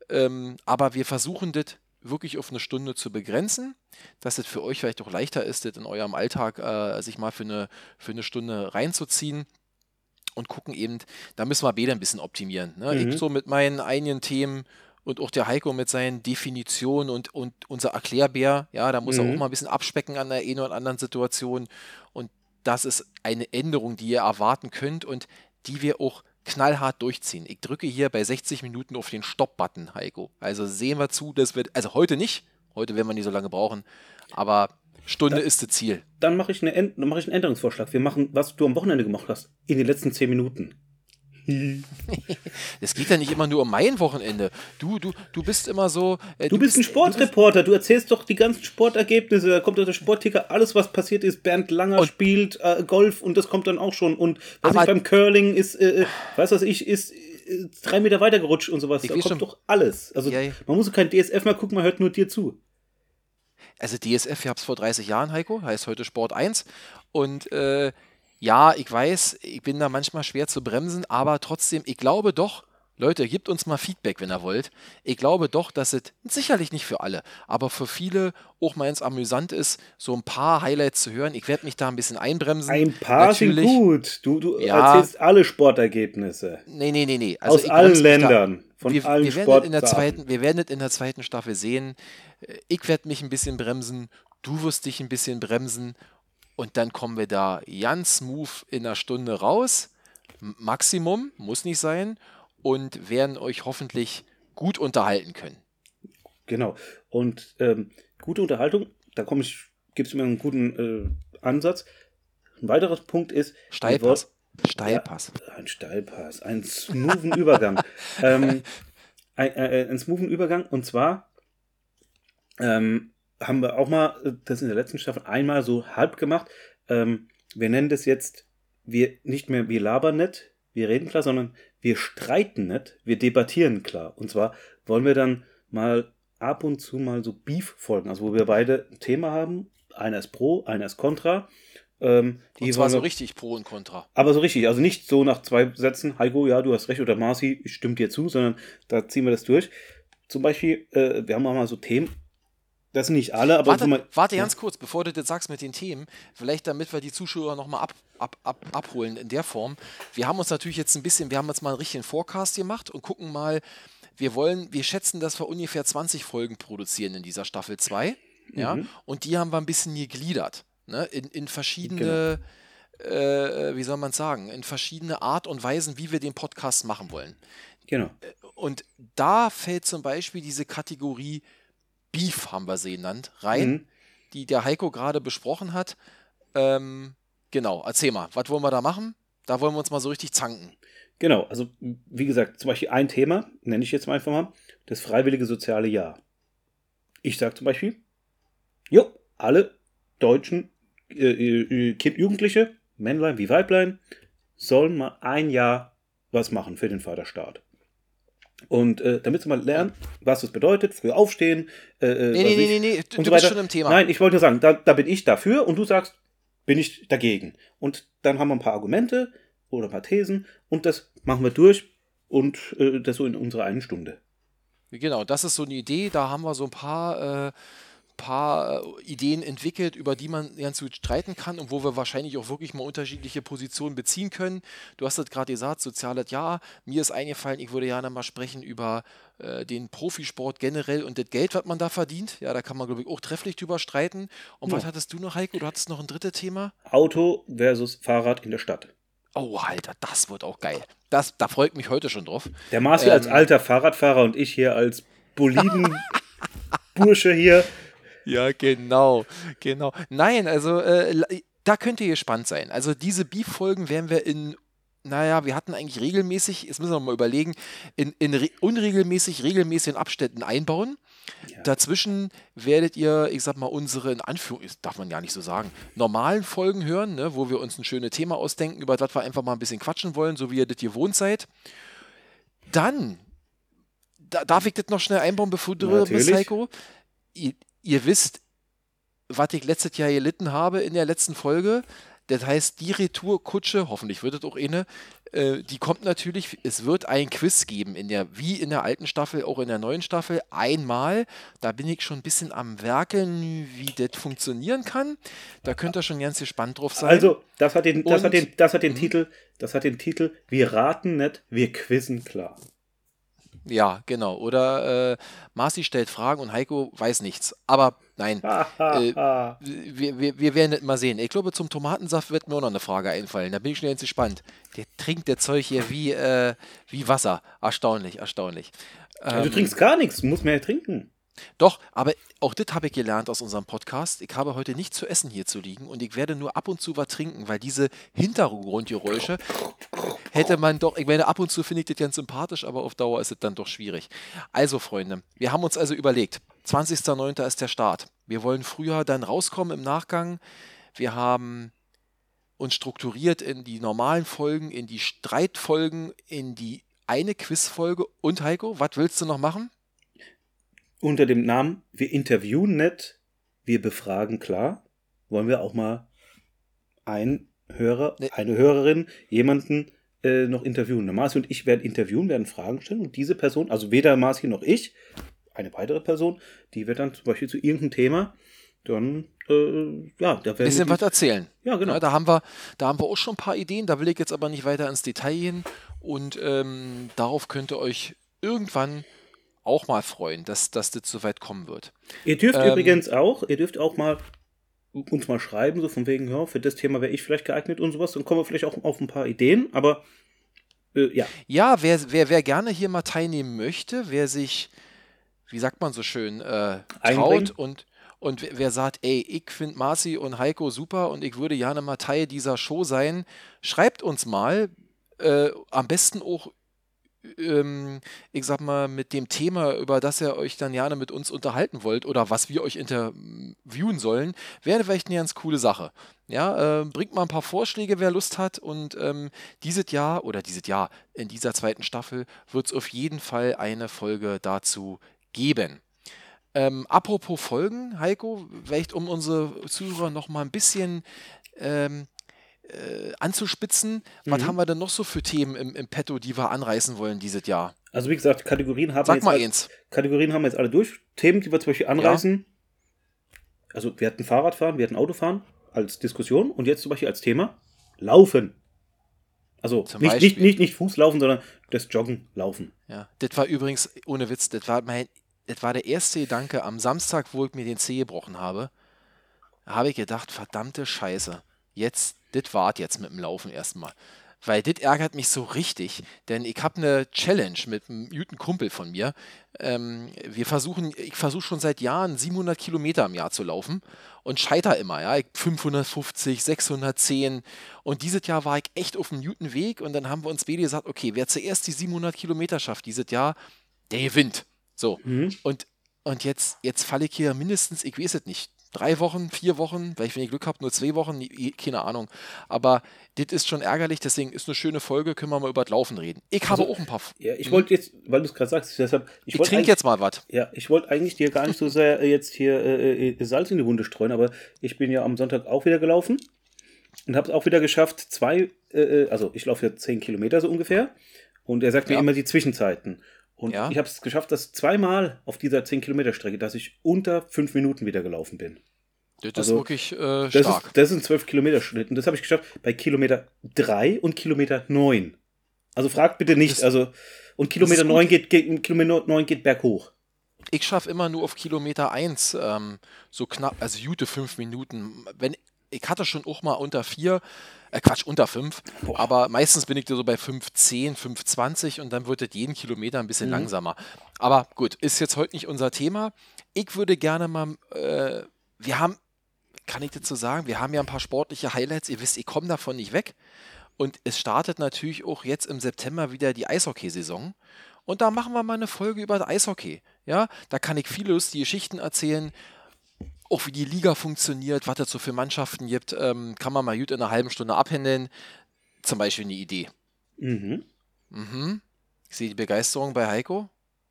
D: Ähm, aber wir versuchen das wirklich auf eine Stunde zu begrenzen, dass es für euch vielleicht auch leichter ist, das in eurem Alltag äh, sich mal für eine, für eine Stunde reinzuziehen und gucken eben, da müssen wir beide ein bisschen optimieren. Ne? Mhm. Ich so mit meinen eigenen Themen und auch der Heiko mit seinen Definitionen und, und unser Erklärbär, ja, da muss mhm. er auch mal ein bisschen abspecken an der einen oder anderen Situation und das ist eine Änderung, die ihr erwarten könnt und die wir auch knallhart durchziehen. Ich drücke hier bei 60 Minuten auf den Stopp-Button, Heiko. Also sehen wir zu, dass wir, also heute nicht, heute werden wir nicht so lange brauchen, aber Stunde da, ist das Ziel.
B: Dann mache ich, eine, mach ich einen Änderungsvorschlag. Wir machen, was du am Wochenende gemacht hast, in den letzten 10 Minuten. [LAUGHS]
D: Es geht ja nicht immer nur um mein Wochenende. Du, du, du bist immer so.
B: Äh, du, du, bist ein Sportreporter, du, erzählst doch die ganzen Sportergebnisse, da kommt doch der Sportticker, alles, was passiert ist. Bernd Langer spielt äh, Golf und das kommt dann auch schon. Und was ich beim Curling ist, äh, äh weiß was ich, ist äh, drei Meter weiter gerutscht und sowas. Da kommt schon. doch alles. Also ja, ja. man muss kein DSF mal gucken, man hört nur dir zu.
D: Also DSF, ich habe es vor 30 Jahren, Heiko, heißt heute Sport 1. Und äh, ja, ich weiß, ich bin da manchmal schwer zu bremsen, aber trotzdem, ich glaube doch, Leute, gebt uns mal Feedback, wenn ihr wollt. Ich glaube doch, dass es sicherlich nicht für alle, aber für viele auch mal ins amüsant ist, so ein paar Highlights zu hören. Ich werde mich da ein bisschen einbremsen.
B: Ein paar Natürlich, sind gut. Du, du ja, erzählst alle Sportergebnisse.
D: Nee, nee, nee, nee.
B: Also Aus allen Ländern. Von
D: wir,
B: allen
D: wir werden in der zweiten, Wir werden es in der zweiten Staffel sehen. Ich werde mich ein bisschen bremsen. Du wirst dich ein bisschen bremsen und dann kommen wir da ganz smooth in einer Stunde raus. Maximum, muss nicht sein. Und werden euch hoffentlich gut unterhalten können.
B: Genau. Und ähm, gute Unterhaltung, da komme ich, gibt es mir einen guten äh, Ansatz. Ein weiterer Punkt ist.
D: Steilpass. Steilpass.
B: Ja, ein Steilpass, ein smoothen Übergang. [LAUGHS] ähm, ein, äh, ein smoothen Übergang und zwar ähm, haben wir auch mal, äh, das in der letzten Staffel einmal so halb gemacht. Ähm, wir nennen das jetzt, wir nicht mehr, wir labern nicht, wir reden klar, sondern wir streiten nicht, wir debattieren klar. Und zwar wollen wir dann mal ab und zu mal so Beef-Folgen, also wo wir beide ein Thema haben, einer ist pro, einer ist contra.
D: Ähm, und zwar so richtig pro und contra.
B: Aber so richtig, also nicht so nach zwei Sätzen, Heiko, ja, du hast recht, oder Marci, ich stimme dir zu, sondern da ziehen wir das durch. Zum Beispiel, äh, wir haben auch mal so Themen, das sind nicht alle, aber.
D: Warte, mal, warte ja. ganz kurz, bevor du das sagst mit den Themen, vielleicht damit wir die Zuschauer nochmal ab, ab, ab, abholen in der Form. Wir haben uns natürlich jetzt ein bisschen, wir haben jetzt mal einen richtigen Forecast gemacht und gucken mal, wir wollen, wir schätzen, dass wir ungefähr 20 Folgen produzieren in dieser Staffel 2. Ja, mhm. und die haben wir ein bisschen gegliedert. Ne, in, in verschiedene, genau. äh, wie soll man sagen, in verschiedene Art und Weisen, wie wir den Podcast machen wollen.
B: Genau.
D: Äh, und da fällt zum Beispiel diese Kategorie Beef, haben wir sie genannt, rein, mhm. die der Heiko gerade besprochen hat. Ähm, genau, erzähl mal, was wollen wir da machen? Da wollen wir uns mal so richtig zanken.
B: Genau, also wie gesagt, zum Beispiel ein Thema, nenne ich jetzt mal einfach mal, das freiwillige soziale Jahr. Ich sage zum Beispiel, jo, alle deutschen äh, äh, kind, Jugendliche, Männlein wie Weiblein, sollen mal ein Jahr was machen für den Vaterstaat. Und äh, damit sie mal lernen, was das bedeutet, früh aufstehen. Äh,
D: äh nee, nee, nee, nee, nee,
B: du, du bist schon im Thema. Nein, ich wollte nur sagen, da, da bin ich dafür und du sagst, bin ich dagegen. Und dann haben wir ein paar Argumente oder ein paar Thesen und das machen wir durch und äh, das so in unserer einen Stunde.
D: Genau, das ist so eine Idee, da haben wir so ein paar äh, paar äh, Ideen entwickelt, über die man ganz gut streiten kann und wo wir wahrscheinlich auch wirklich mal unterschiedliche Positionen beziehen können. Du hast es gerade gesagt, soziales Ja. Mir ist eingefallen, ich würde gerne mal sprechen über äh, den Profisport generell und das Geld, was man da verdient. Ja, da kann man, glaube ich, auch trefflich drüber streiten. Und ja. was hattest du noch, Heiko? Du hattest noch ein drittes Thema?
B: Auto versus Fahrrad in der Stadt.
D: Oh, Alter, das wird auch geil. Das, da freut mich heute schon drauf.
B: Der Marci ähm, als alter Fahrradfahrer und ich hier als Boliden-Bursche [LAUGHS] hier.
D: Ja, genau, genau. Nein, also äh, da könnt ihr gespannt sein. Also diese Beef-Folgen werden wir in, naja, wir hatten eigentlich regelmäßig, jetzt müssen wir mal überlegen, in, in re unregelmäßig, regelmäßigen Abständen einbauen.
B: Ja.
D: Dazwischen werdet ihr, ich sag mal, unsere, in Anführung, darf man ja nicht so sagen, normalen Folgen hören, ne, wo wir uns ein schönes Thema ausdenken, über das wir einfach mal ein bisschen quatschen wollen, so wie ihr das gewohnt seid. Dann, da, darf ich das noch schnell einbauen, bevor du bist. Heiko? Ihr, wisst, was ich letztes Jahr gelitten habe in der letzten Folge. Das heißt, die Retourkutsche, hoffentlich wird es auch eine, äh, die kommt natürlich, es wird ein Quiz geben, in der, wie in der alten Staffel, auch in der neuen Staffel, einmal. Da bin ich schon ein bisschen am Werkeln, wie das funktionieren kann. Da könnt ihr schon ganz gespannt drauf sein.
B: Also, das hat den, das
D: Und-
B: hat den, das hat den
D: Mhm.
B: Titel, das hat den Titel, wir raten nicht, wir quizzen klar.
D: Ja, genau. Oder äh, Marci stellt Fragen und Heiko weiß nichts. Aber nein, [LAUGHS] Äh, wir, wir, wir werden es mal sehen. Ich glaube, zum Tomatensaft wird mir auch noch eine Frage einfallen. Da bin ich schon ganz gespannt. Der trinkt der Zeug hier wie, äh, wie Wasser. Erstaunlich, erstaunlich.
B: Ja, du
D: Ähm,
B: trinkst gar nichts, du musst mehr trinken.
D: Doch, aber auch das habe ich gelernt aus unserem Podcast. Ich habe heute nichts zu essen hier zu liegen und ich werde nur ab und zu was trinken, weil diese Hintergrundgeräusche hätte man doch, ich meine, ab und zu finde ich das ganz sympathisch, aber auf Dauer ist es dann doch schwierig. Also, Freunde, wir haben uns also überlegt, 20.09. ist der Start. Wir wollen früher dann rauskommen im Nachgang. Wir haben uns strukturiert in die normalen Folgen, in die Streitfolgen, in die eine Quizfolge. Und Heiko, was willst du noch machen?
B: Unter dem Namen, wir interviewen nicht, wir befragen klar, wollen wir auch mal einen Hörer,
D: Nee.
B: eine Hörerin, jemanden äh, noch interviewen. Der Marci und ich werden interviewen, werden Fragen stellen und diese Person, also weder Marci noch ich, eine weitere Person, die wird dann zum Beispiel zu irgendeinem Thema dann, äh, ja, da werden
D: bisschen
B: wir
D: was erzählen.
B: Ja, genau.
D: Ja, da, haben wir, da haben wir auch schon ein paar Ideen, da will ich jetzt aber nicht weiter ins Detail gehen. Und ähm, darauf könnt ihr euch irgendwann auch mal freuen, dass, dass das so weit kommen wird.
B: Ihr dürft
D: Ähm,
B: übrigens auch, ihr dürft auch mal uns mal schreiben, so von wegen, ja, für das Thema wäre ich vielleicht geeignet und sowas, dann kommen wir vielleicht auch auf ein paar Ideen, aber äh, ja,
D: Ja, wer, wer, wer gerne hier mal teilnehmen möchte, wer sich, wie sagt man so schön, äh,
B: Einbringen.
D: traut und, und wer- wer sagt, ey, ich finde Marci und Heiko super und ich würde gerne mal Teil dieser Show sein, schreibt uns mal, äh, am besten auch ähm, ich sag mal, mit dem Thema, über das ihr euch dann gerne mit uns unterhalten wollt oder was wir euch interviewen sollen, wäre vielleicht eine ganz coole Sache. Ja, äh, bringt mal ein paar Vorschläge, wer Lust hat. Und ähm, dieses Jahr oder dieses Jahr in dieser zweiten Staffel wird es auf jeden Fall eine Folge dazu geben. Ähm, apropos Folgen, Heiko, vielleicht um unsere Zuhörer noch mal ein bisschen ähm, äh, anzuspitzen, was
B: Mhm.
D: haben wir denn noch so für Themen im, im Petto, die wir anreißen wollen dieses Jahr?
B: also wie gesagt, Kategorien haben wir
D: Sag
B: jetzt
D: mal
B: alle,
D: eins.
B: Kategorien haben wir jetzt alle durch. Themen, die wir zum Beispiel anreißen. Also wir hatten Fahrradfahren, wir hatten Autofahren als Diskussion und jetzt zum Beispiel als Thema Laufen. Also
D: Zum
B: nicht, nicht,
D: Beispiel.
B: nicht, nicht Fußlaufen, sondern das Joggen, Laufen.
D: Ja, das war übrigens, ohne Witz, das war mein, das war der erste Gedanke am Samstag, wo ich mir den Zeh gebrochen habe. Da habe ich gedacht, verdammte Scheiße, jetzt, das wart jetzt mit dem Laufen erstmal. Weil das ärgert mich so richtig, denn ich habe eine Challenge mit einem guten Kumpel von mir. Ähm, wir versuchen, ich versuche schon seit Jahren 700 Kilometer im Jahr zu laufen und scheiter immer, ja. Ich 550, 610 und dieses Jahr war ich echt auf einem guten Weg und dann haben wir uns beide gesagt, okay, wer zuerst die 700 Kilometer schafft dieses Jahr, der gewinnt. So.
B: Mhm.
D: Und, und jetzt, jetzt falle ich hier mindestens, ich weiß es nicht, drei Wochen, vier Wochen, weil ich, wenn ich Glück habe, nur zwei Wochen, keine Ahnung. Aber das ist schon ärgerlich, deswegen ist eine schöne Folge, können wir mal über das Laufen reden. Ich habe
B: Also,
D: auch ein paar.
B: Ja, ich wollte jetzt, weil du es gerade sagst, deshalb, ich,
D: Ich trinke jetzt mal was.
B: Ja, ich wollte eigentlich dir gar nicht so sehr äh, jetzt hier äh, äh, Salz in die Wunde streuen, aber ich bin ja am Sonntag auch wieder gelaufen und habe es auch wieder geschafft, zwei, äh, äh, also ich laufe ja zehn Kilometer so ungefähr und er sagt mir
D: Ja.
B: immer die Zwischenzeiten. Und
D: Ja.
B: ich habe es geschafft, dass zweimal auf dieser 10 Kilometer Strecke, dass ich unter fünf Minuten wieder gelaufen bin.
D: Das
B: Also,
D: ist wirklich äh,
B: Das,
D: stark.
B: ist, das sind 12 Kilometer Schritt und das habe ich geschafft bei Kilometer 3 und Kilometer 9. Also fragt bitte nicht,
D: Das-
B: also und Kilometer
D: ist
B: 9 geht, geht, Kilometer 9 geht berghoch.
D: Ich schaffe immer nur auf Kilometer 1 ähm, so knapp, also gute fünf Minuten. Wenn, ich hatte schon auch mal unter vier, äh Quatsch, unter fünf,
B: Boah.
D: aber meistens bin ich da so bei 5,10, 5,20 und dann wird das jeden Kilometer ein bisschen
B: Mhm.
D: langsamer. Aber gut, ist jetzt heute nicht unser Thema. Ich würde gerne mal, äh, wir haben kann ich dazu sagen, wir haben ja ein paar sportliche Highlights. Ihr wisst, ich komme davon nicht weg. Und es startet natürlich auch jetzt im September wieder die Eishockeysaison. Und da machen wir mal eine Folge über das Eishockey. Ja, da kann ich viele lustige Geschichten erzählen. Auch wie die Liga funktioniert, was es so für Mannschaften gibt, ähm, kann man mal gut in einer halben Stunde abhändeln. Zum Beispiel eine Idee.
B: Mhm.
D: Mhm. Ich sehe die Begeisterung bei Heiko.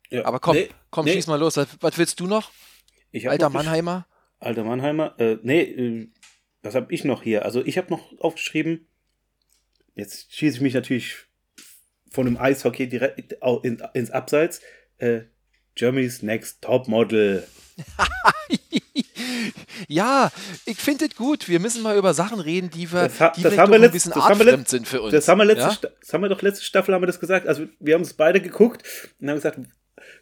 B: Ja.
D: Aber komm,
B: Nee,
D: komm,
B: nee.
D: schieß mal los. Was, willst du noch? Alter
B: noch
D: Mannheimer?
B: Alter Mannheimer. Äh, nee, äh, was habe ich noch hier? Also ich habe noch aufgeschrieben, jetzt schieße ich mich natürlich von dem Eishockey direkt ins Abseits. Äh, Germany's Next Top Model. [LAUGHS]
D: ja, ich finde es gut. Wir müssen mal über Sachen reden, die wir,
B: Das
D: die
B: das
D: vielleicht
B: haben wir
D: ein
B: letzt-
D: bisschen
B: haben wir
D: artfremd sind für uns.
B: Das haben wir letzte,
D: ja?
B: Das haben wir doch letzte Staffel haben wir das gesagt. Also wir haben es beide geguckt und haben gesagt,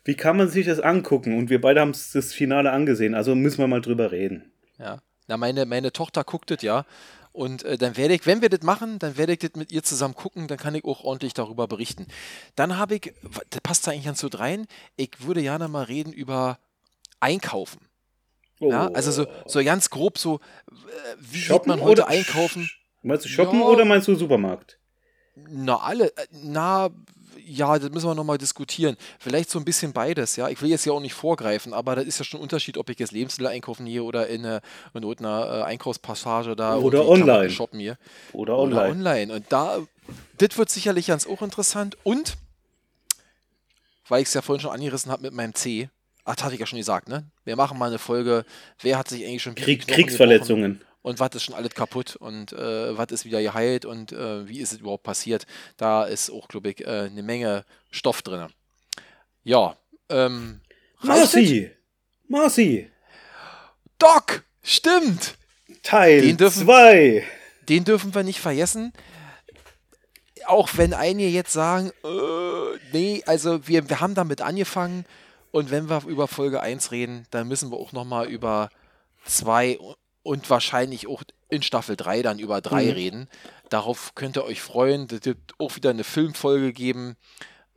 B: wie kann man sich das angucken? Und wir beide haben es das Finale angesehen. Also müssen wir mal drüber reden.
D: Ja. Na, meine, meine Tochter guckt das ja. Und äh, dann werde ich, wenn wir das machen, dann werde ich das mit ihr zusammen gucken, dann kann ich auch ordentlich darüber berichten. Dann habe ich, das passt da eigentlich ganz gut rein, ich würde gerne mal reden über Einkaufen. Ja, also so, so ganz grob so, äh, wie geht man heute
B: oder-
D: einkaufen?
B: Meinst du shoppen
D: Ja.
B: oder meinst du Supermarkt?
D: Na, alle, äh, na, ja, das müssen wir nochmal diskutieren. Vielleicht so ein bisschen beides, ja. Ich will jetzt ja auch nicht vorgreifen, aber das ist ja schon ein Unterschied, ob ich jetzt Lebensmittel einkaufen hier oder in, äh, in irgendeiner äh, Einkaufspassage da
B: Oder online.
D: shoppen hier.
B: Oder
D: Oder
B: online?
D: online. Und da, das wird sicherlich ganz auch interessant. Und, weil ich es ja vorhin schon angerissen habe mit meinem C, ach, das hatte ich ja schon gesagt, ne? Wir machen mal eine Folge, wer hat sich eigentlich schon
B: Krieg, Kriegsverletzungen.
D: und was ist schon alles kaputt und äh, was ist wieder geheilt und äh, wie ist es überhaupt passiert. Da ist auch, glaube ich, äh, eine Menge Stoff drin. Ja, ähm?
B: Marci! Marci!
D: Doc! Stimmt!
B: Teil
D: Den dürfen-
B: 2!
D: Den dürfen wir nicht vergessen. Auch wenn einige jetzt sagen, äh, nee, also wir, wir haben damit angefangen und wenn wir über Folge 1 reden, dann müssen wir auch nochmal über 2 und wahrscheinlich auch in Staffel 3 dann über 3
B: Mhm.
D: reden. Darauf könnt ihr euch freuen. Das wird auch wieder eine Filmfolge geben.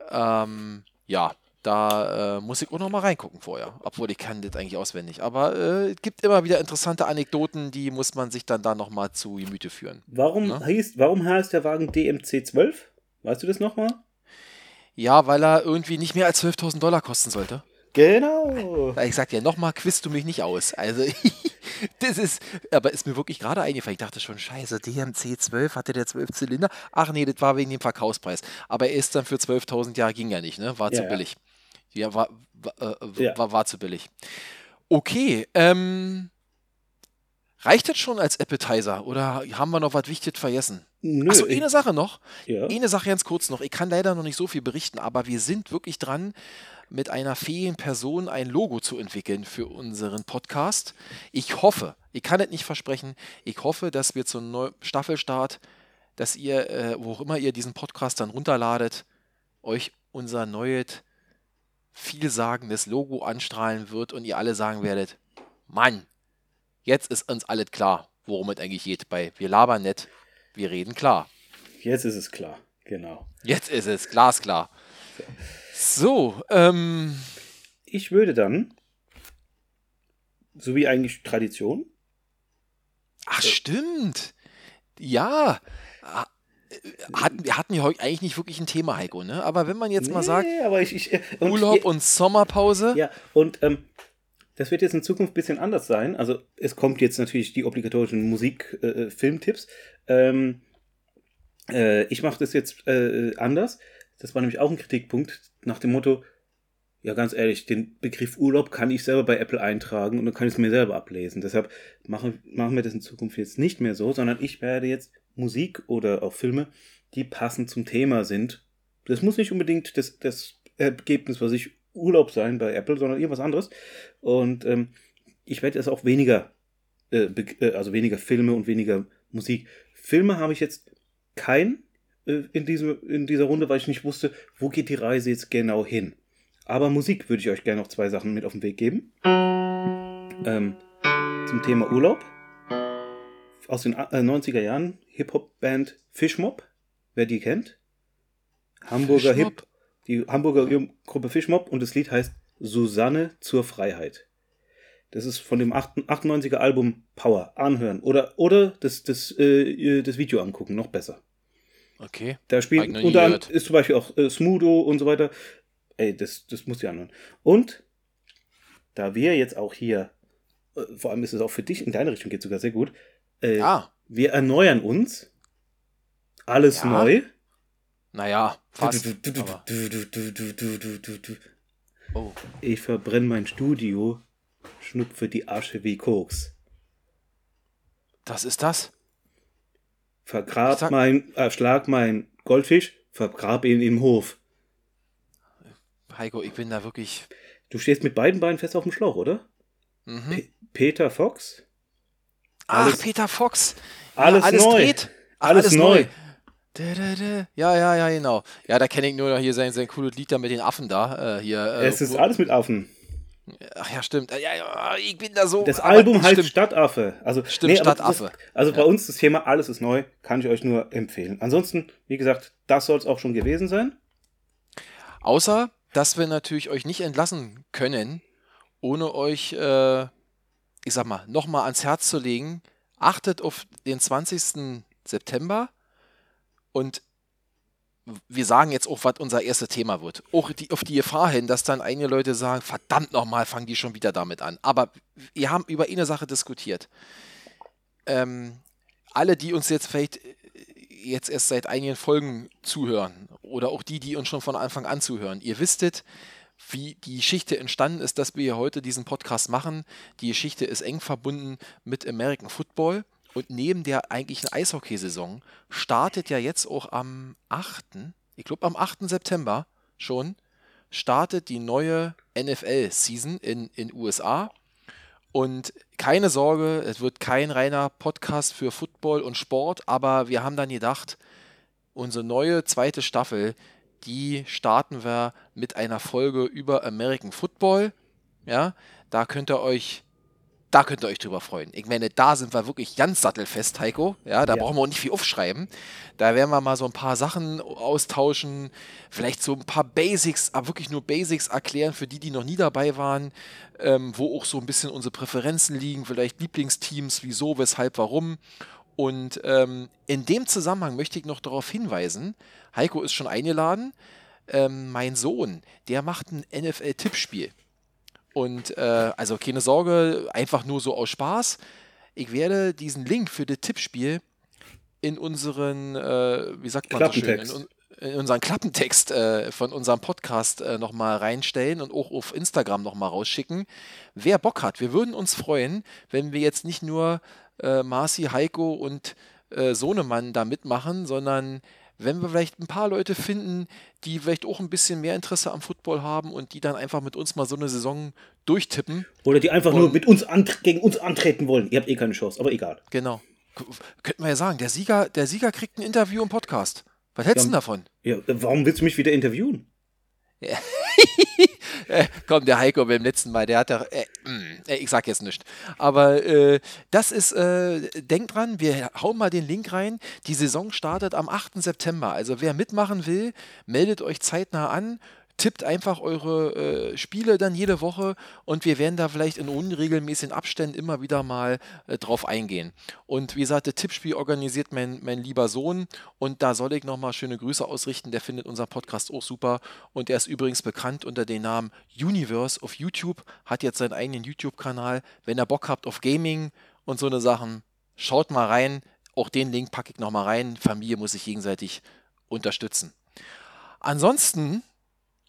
D: Ähm, ja, da äh, muss ich auch nochmal reingucken vorher, obwohl ich kann das eigentlich auswendig. Aber äh, es gibt immer wieder interessante Anekdoten, die muss man sich dann da nochmal zu Gemüte führen.
B: Warum,
D: Ne?
B: heißt, warum heißt der Wagen DMC12? Weißt du das nochmal?
D: Ja, weil er irgendwie nicht mehr als 12.000 Dollar kosten sollte.
B: Genau.
D: Ich sag dir, nochmal quizt du mich nicht aus. Also, [LAUGHS] das ist, aber ist mir wirklich gerade eingefallen. Ich dachte schon, scheiße, DMC 12, hatte der 12 Zylinder? Ach nee, das war wegen dem Verkaufspreis. Aber er ist dann für 12.000 Jahre, ging ja nicht, ne? War
B: Ja,
D: zu
B: ja.
D: billig. Ja, war, war, äh,
B: Ja.
D: war, war zu billig. Okay, ähm, reicht das schon als Appetizer oder haben wir noch was Wichtiges vergessen?
B: Nö,
D: Achso, eine Sache noch.
B: ja.
D: Eine Sache ganz kurz noch. Ich kann leider noch nicht so viel berichten, aber wir sind wirklich dran, mit einer fähigen Person ein Logo zu entwickeln für unseren Podcast. Ich hoffe, ich kann es nicht versprechen, ich hoffe, dass wir zum Neu Staffelstart, dass ihr, äh, wo auch immer ihr diesen Podcast dann runterladet, euch unser neues, vielsagendes Logo anstrahlen wird und ihr alle sagen werdet, Mann, jetzt ist uns alles klar, worum es eigentlich geht bei Wir labern nicht, wir reden klar.
B: Jetzt ist es klar. Genau.
D: Jetzt ist es glasklar. So, ähm,
B: Ich würde dann, so wie eigentlich Tradition,
D: ach stimmt. Ja, Ah, äh, hatten, wir hatten ja heute eigentlich nicht wirklich ein Thema, Heiko, ne? Aber wenn man jetzt mal sagt,
B: Nee, ich, ich, äh, und
D: Urlaub
B: je-
D: und Sommerpause,
B: Ja, und ähm, das wird jetzt in Zukunft ein bisschen anders sein. Also es kommt jetzt natürlich die obligatorischen Musik-Filmtipps. ähm, äh, ich mache das jetzt äh, anders. Das war nämlich auch ein Kritikpunkt nach dem Motto, ja ganz ehrlich, den Begriff Urlaub kann ich selber bei Apple eintragen und dann kann ich es mir selber ablesen. Deshalb machen, machen wir das in Zukunft jetzt nicht mehr so, sondern ich werde jetzt Musik oder auch Filme, die passend zum Thema sind. Das muss nicht unbedingt das, das Ergebnis, was ich Urlaub sein bei Apple, sondern irgendwas anderes. Und ähm, ich werde jetzt auch weniger, äh, äh, also weniger Filme und weniger Musik. Filme habe ich jetzt kein äh, in, diesem, in dieser Runde, weil ich nicht wusste, wo geht die Reise jetzt genau hin. Aber Musik würde ich euch gerne noch zwei Sachen mit auf den Weg geben. Ähm, zum Thema Urlaub. Aus den äh, 90er Jahren Hip-Hop-Band Fishmob, wer die kennt. Hamburger? Hip, die Hamburger Gruppe Fishmob und das Lied heißt Susanne zur Freiheit. Das ist von dem 98er Album Power. Anhören. Oder, oder das, das, äh, das Video angucken. Noch besser.
D: Okay.
B: Da
D: ich nie
B: unter anderem ist zum Beispiel auch äh, Smudo und so weiter. Ey, das, das musst du dir anhören. Und da wir jetzt auch hier, äh, vor allem ist es auch für dich in deine Richtung geht sogar sehr gut, äh,
D: Ah,
B: wir erneuern uns. Alles
D: Ja,
B: neu.
D: Naja, fast.
B: Du, du, du,
D: oh.
B: Ich verbrenne mein Studio, schnupfe die Asche wie Koks.
D: Das ist das?
B: Vergrab
D: sag...
B: mein, erschlag äh, mein Goldfisch, vergrab ihn im Hof.
D: Heiko, ich bin da wirklich.
B: Du stehst mit beiden Beinen fest auf dem Schlauch, oder?
D: Mhm.
B: Peter Fox?
D: Ach, Peter Fox!
B: Alles, ja,
D: alles
B: neu!
D: Dreht. Alles,
B: alles neu.
D: neu. Ja, ja, ja, genau. Ja, da kenne ich nur noch hier sein, sein cooles Lied da mit den Affen da. Äh, hier, äh,
B: Es ist alles mit Affen.
D: Ach ja, stimmt. Ja, ja, ich bin da so.
B: Das Album heißt
D: stimmt.
B: Stadtaffe. Also,
D: Stimmt,
B: aber
D: Stadtaffe.
B: Das, also bei uns das Thema Alles ist neu, kann ich euch nur empfehlen. Ansonsten, wie gesagt, das soll es auch schon gewesen sein.
D: Außer, dass wir natürlich euch nicht entlassen können, ohne euch, äh, ich sag mal, nochmal ans Herz zu legen. Achtet auf den 20. September und wir sagen jetzt auch, was unser erstes Thema wird. Auch die, auf die Gefahr hin, dass dann einige Leute sagen, verdammt nochmal, fangen die schon wieder damit an. Aber wir haben über eine Sache diskutiert. Ähm, alle, die uns jetzt vielleicht äh, jetzt erst seit einigen Folgen zuhören oder auch die, die uns schon von Anfang an zuhören, ihr wisstet, wie die Geschichte entstanden ist, dass wir hier heute diesen Podcast machen. Die Geschichte ist eng verbunden mit American Football und neben der eigentlichen Eishockeysaison startet ja jetzt auch am 8., ich glaube am 8. September schon, startet die neue NFL-Season in in USA. Und keine Sorge, es wird kein reiner Podcast für Football und Sport, aber wir haben dann gedacht, unsere neue zweite Staffel, die starten wir mit einer Folge über American Football. Ja, da könnt ihr euch, da könnt ihr euch drüber freuen. Ich meine, da sind wir wirklich ganz sattelfest, Heiko. Ja, da
B: Ja.
D: brauchen wir auch nicht viel aufschreiben. Da werden wir mal so ein paar Sachen austauschen, vielleicht so ein paar Basics, aber wirklich nur Basics erklären für die, die noch nie dabei waren, ähm, wo auch so ein bisschen unsere Präferenzen liegen, vielleicht Lieblingsteams, wieso, weshalb, warum. Und ähm, in dem Zusammenhang möchte ich noch darauf hinweisen, Heiko ist schon eingeladen, ähm, mein Sohn, der macht ein NFL-Tippspiel. Und äh, also keine Sorge, einfach nur so aus Spaß. Ich werde diesen Link für das Tippspiel in unseren, äh, wie sagt man so schön, in, in unseren Klappentext äh, von unserem Podcast äh, nochmal reinstellen und auch auf Instagram nochmal rausschicken. Wer Bock hat, wir würden uns freuen, wenn wir jetzt nicht nur äh, Marci, Heiko und äh, Sohnemann da mitmachen, sondern wenn wir vielleicht ein paar Leute finden, die vielleicht auch ein bisschen mehr Interesse am Football haben und die dann einfach mit uns mal so eine Saison durchtippen.
B: Oder die einfach nur mit uns gegen uns antreten wollen. Ihr habt eh keine Chance, aber egal.
D: Genau. Könnten wir ja sagen, der Sieger, der Sieger kriegt ein Interview im Podcast. Was hältst du
B: Ja.
D: denn davon?
B: Ja, warum willst du mich wieder interviewen? [LAUGHS]
D: Äh, komm, der Heiko beim letzten Mal, der hat doch. Mm, äh, ich sag jetzt nichts. Aber äh, das ist, äh, denkt dran, wir hauen mal den Link rein. Die Saison startet am 8. September. Also wer mitmachen will, meldet euch zeitnah an. Tippt einfach eure äh, Spiele dann jede Woche und wir werden da vielleicht in unregelmäßigen Abständen immer wieder mal äh, drauf eingehen. Und wie gesagt, das Tippspiel organisiert mein, mein lieber Sohn und da soll ich nochmal schöne Grüße ausrichten. Der findet unseren Podcast auch super und er ist übrigens bekannt unter dem Namen Universe auf YouTube, hat jetzt seinen eigenen YouTube-Kanal. Wenn ihr Bock habt auf Gaming und so eine Sachen, schaut mal rein. Auch den Link packe ich nochmal rein. Familie muss sich gegenseitig unterstützen. Ansonsten,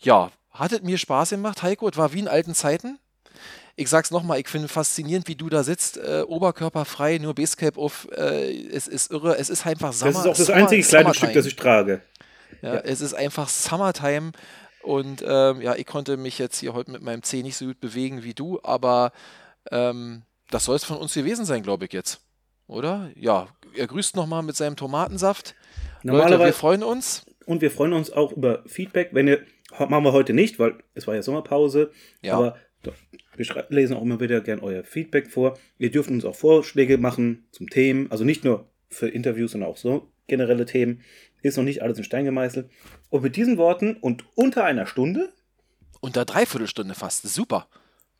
D: ja, hat es mir Spaß gemacht, Heiko. Es war wie in alten Zeiten. Ich sag's nochmal, ich finde faszinierend, wie du da sitzt, äh, oberkörperfrei, nur Basecape auf. Äh, es ist irre, es ist einfach Sommer.
B: Das ist auch das
D: Summer-
B: einzige Kleidungsstück,
D: Summertime.
B: das ich trage.
D: Ja,
B: Ja.
D: es ist einfach Summertime und ähm, ja, ich konnte mich jetzt hier heute mit meinem C nicht so gut bewegen wie du, aber ähm, das soll es von uns gewesen sein, glaube ich jetzt. Oder? Ja, er grüßt nochmal mit seinem Tomatensaft. Leute, wir
B: Normalerweise,
D: freuen uns.
B: und wir freuen uns auch über Feedback, wenn ihr, machen wir heute nicht, weil es war ja Sommerpause,
D: Ja.
B: aber wir lesen auch immer wieder gern euer Feedback vor. Ihr dürft uns auch Vorschläge machen zum Themen, also nicht nur für Interviews, sondern auch so generelle Themen. Ist noch nicht alles in Stein gemeißelt. Und mit diesen Worten und unter einer Stunde
D: Unter Dreiviertelstunde fast. Super.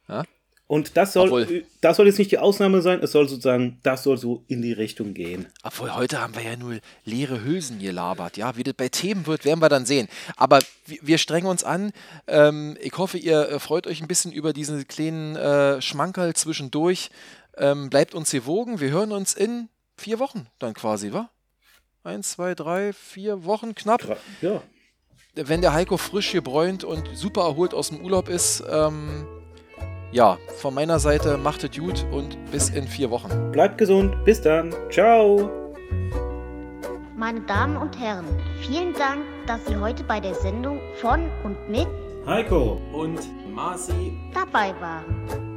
D: Ja?
B: Und das soll,
D: Obwohl-
B: das soll jetzt nicht die Ausnahme sein, es soll sozusagen, das soll so in die Richtung gehen.
D: Obwohl, heute haben wir ja nur leere Hülsen gelabert. Ja, wie das bei Themen wird, werden wir dann sehen. Aber wir, strengen uns an. Ähm, ich hoffe, ihr äh, freut euch ein bisschen über diesen kleinen äh, Schmankerl zwischendurch. Ähm, bleibt uns gewogen. Wir hören uns in vier Wochen dann quasi, wa? Eins, zwei, drei, vier Wochen knapp.
B: Ja,
D: Wenn der Heiko frisch gebräunt und super erholt aus dem Urlaub ist, ähm, ja, von meiner Seite macht es gut und bis in vier Wochen.
B: bleibt gesund, bis dann, ciao.
A: Meine Damen und Herren, vielen Dank, dass Sie heute bei der Sendung von und mit
B: Heiko.
D: Und Marci
A: dabei waren.